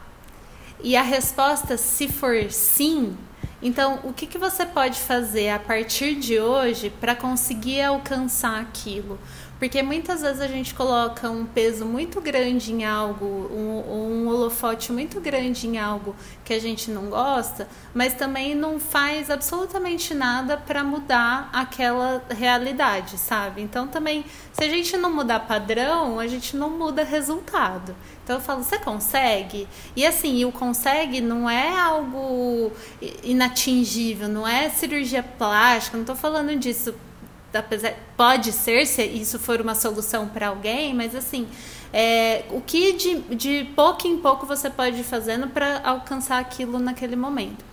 E a resposta, se for sim, então o que, que você pode fazer a partir de hoje para conseguir alcançar aquilo? Porque muitas vezes a gente coloca um peso muito grande em algo, um, um holofote muito grande em algo que a gente não gosta, mas também não faz absolutamente nada para mudar aquela realidade, sabe? Então também, se a gente não mudar padrão, a gente não muda resultado. Então eu falo, você consegue? E assim, o consegue não é algo inatingível, não é cirurgia plástica, não estou falando disso apesar, pode ser se isso for uma solução para alguém, mas assim, é, o que de, de pouco em pouco você pode ir fazendo para alcançar aquilo naquele momento.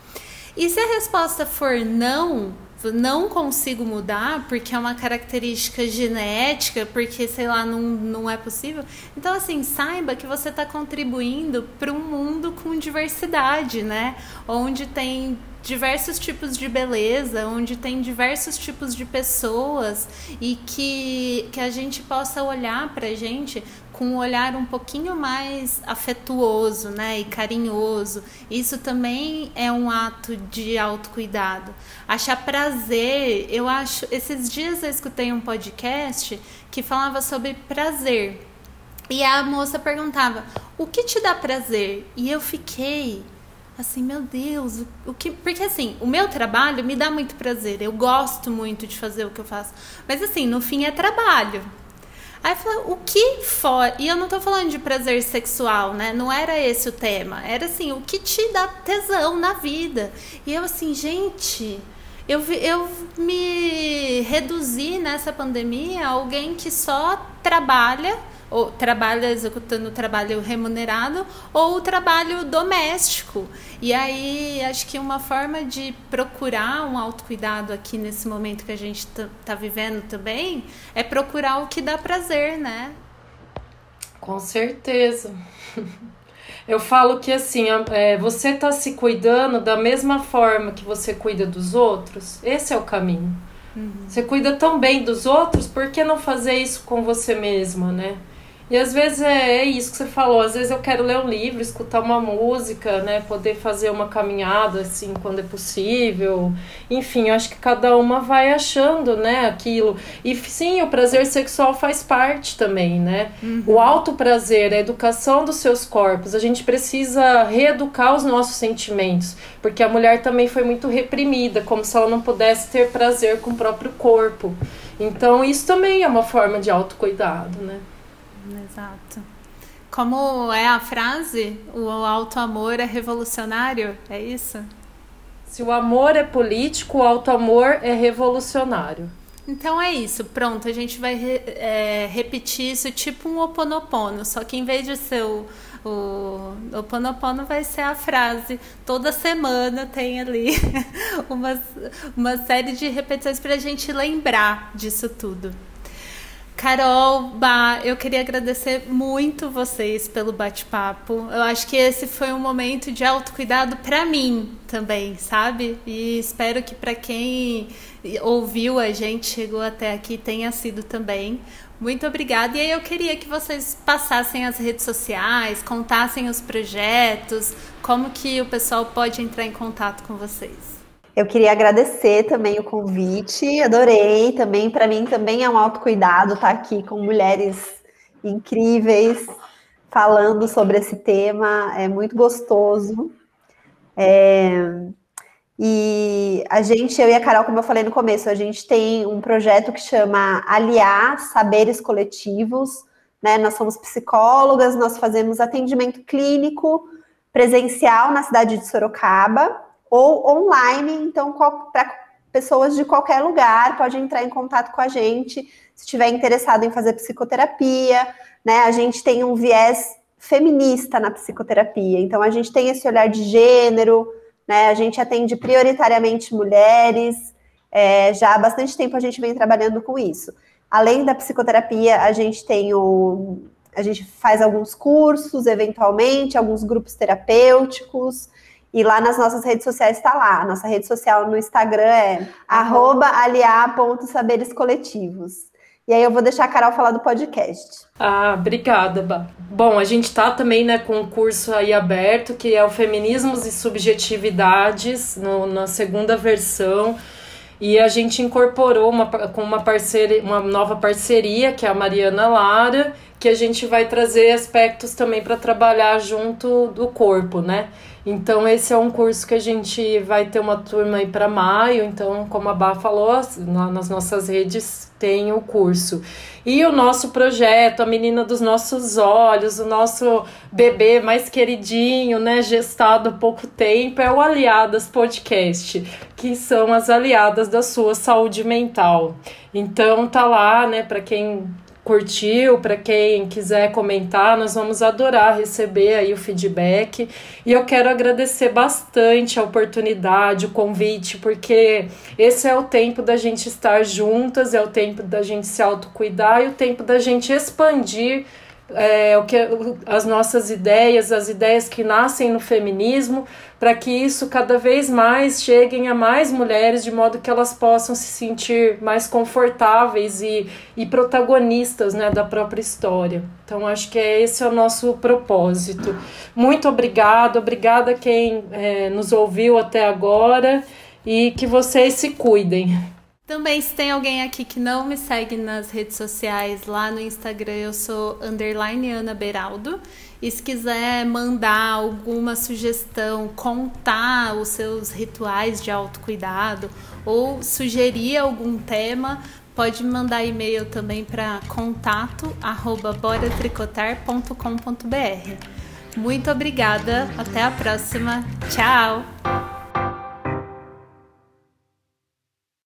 E se a resposta for não, não consigo mudar porque é uma característica genética, porque sei lá, não, não é possível. Então, assim, saiba que você está contribuindo para um mundo com diversidade, né? Onde tem diversos tipos de beleza, onde tem diversos tipos de pessoas e que, que a gente possa olhar para a gente com um olhar um pouquinho mais afetuoso, né, e carinhoso. Isso também é um ato de autocuidado. Achar prazer, eu acho, esses dias eu escutei um podcast que falava sobre prazer. E a moça perguntava: "O que te dá prazer?" E eu fiquei assim, meu Deus, o, o, que. Porque assim, o meu trabalho me dá muito prazer. Eu gosto muito de fazer o que eu faço. Mas assim, no fim é trabalho. Aí falou, o que. E eu não tô falando de prazer sexual, né? Não era esse o tema. Era assim, o que te dá tesão na vida. E eu assim, gente. Eu, eu me reduzi nessa pandemia a alguém que só trabalha ou trabalha executando trabalho remunerado ou o trabalho doméstico. E aí acho que uma forma de procurar um autocuidado aqui nesse momento que a gente está tá vivendo também é procurar o que dá prazer, né? Com certeza. Eu falo que assim, é, você está se cuidando da mesma forma que você cuida dos outros. Esse é o caminho. Uhum. Você cuida tão bem dos outros, por que não fazer isso com você mesma, né? E às vezes é, é, isso que você falou, às vezes eu quero ler um livro, escutar uma música, né, poder fazer uma caminhada assim quando é possível. Enfim, eu acho que cada uma vai achando, né, aquilo. E sim, o prazer sexual faz parte também, né? Uhum. O alto prazer, a educação dos seus corpos. A gente precisa reeducar os nossos sentimentos, porque a mulher também foi muito reprimida, como se ela não pudesse ter prazer com o próprio corpo. Então, isso também é uma forma de autocuidado, né? Exato. Como é a frase? O alto amor é revolucionário? É isso? Se o amor é político, o alto amor é revolucionário. Então é isso, pronto. A gente vai é, repetir isso tipo um oponopono, só que em vez de ser o, o oponopono, vai ser a frase. Toda semana tem ali uma, uma série de repetições para a gente lembrar disso tudo. Carol, Bah, eu queria agradecer muito vocês pelo bate-papo. Eu acho que esse foi um momento de autocuidado para mim também, sabe? E espero que para quem ouviu a gente, chegou até aqui, tenha sido também. Muito obrigada. E aí eu queria que vocês passassem as redes sociais, contassem os projetos, como que o pessoal pode entrar em contato com vocês. Eu queria agradecer também o convite, adorei também. Para mim também é um autocuidado estar aqui com mulheres incríveis falando sobre esse tema, é muito gostoso. É... E a gente, eu e a Carol, como eu falei no começo, a gente tem um projeto que chama Aliar Saberes Coletivos. Né? Nós somos psicólogas, nós fazemos atendimento clínico presencial na cidade de Sorocaba ou online, então para pessoas de qualquer lugar pode entrar em contato com a gente se estiver interessado em fazer psicoterapia, né? A gente tem um viés feminista na psicoterapia, então a gente tem esse olhar de gênero, né? A gente atende prioritariamente mulheres. É, já há bastante tempo a gente vem trabalhando com isso. Além da psicoterapia, a gente tem o, a gente faz alguns cursos, eventualmente, alguns grupos terapêuticos. E lá nas nossas redes sociais está lá. Nossa rede social no Instagram é aliar.saberescoletivos. E aí eu vou deixar a Carol falar do podcast. Ah, obrigada, Bá. Bom, a gente tá também né, com um curso aí aberto, que é o Feminismos e Subjetividades, no, na segunda versão. E a gente incorporou uma, com uma parceria, uma nova parceria, que é a Mariana Lara, que a gente vai trazer aspectos também para trabalhar junto do corpo, né? Então, esse é um curso que a gente vai ter uma turma aí para maio. Então, como a Bá falou, nas nossas redes tem o curso. E o nosso projeto, a menina dos nossos olhos, o nosso bebê mais queridinho, né, gestado há pouco tempo, é o Aliadas Podcast, que são as aliadas da sua saúde mental. Então, tá lá, né, para quem curtiu, para quem quiser comentar, nós vamos adorar receber aí o feedback. E eu quero agradecer bastante a oportunidade, o convite, porque esse é o tempo da gente estar juntas, é o tempo da gente se autocuidar e o tempo da gente expandir é, o que as nossas ideias, as ideias que nascem no feminismo, para que isso cada vez mais cheguem a mais mulheres, de modo que elas possam se sentir mais confortáveis e, e protagonistas né, da própria história. Então, acho que é esse é o nosso propósito. Muito obrigada, obrigada a quem é, nos ouviu até agora e que vocês se cuidem. Também, se tem alguém aqui que não me segue nas redes sociais, lá no Instagram eu sou underline Ana Beraldo. E se quiser mandar alguma sugestão, contar os seus rituais de autocuidado ou sugerir algum tema, pode mandar e-mail também para contato arroba boratricotar.com.br. Muito obrigada, até a próxima. Tchau!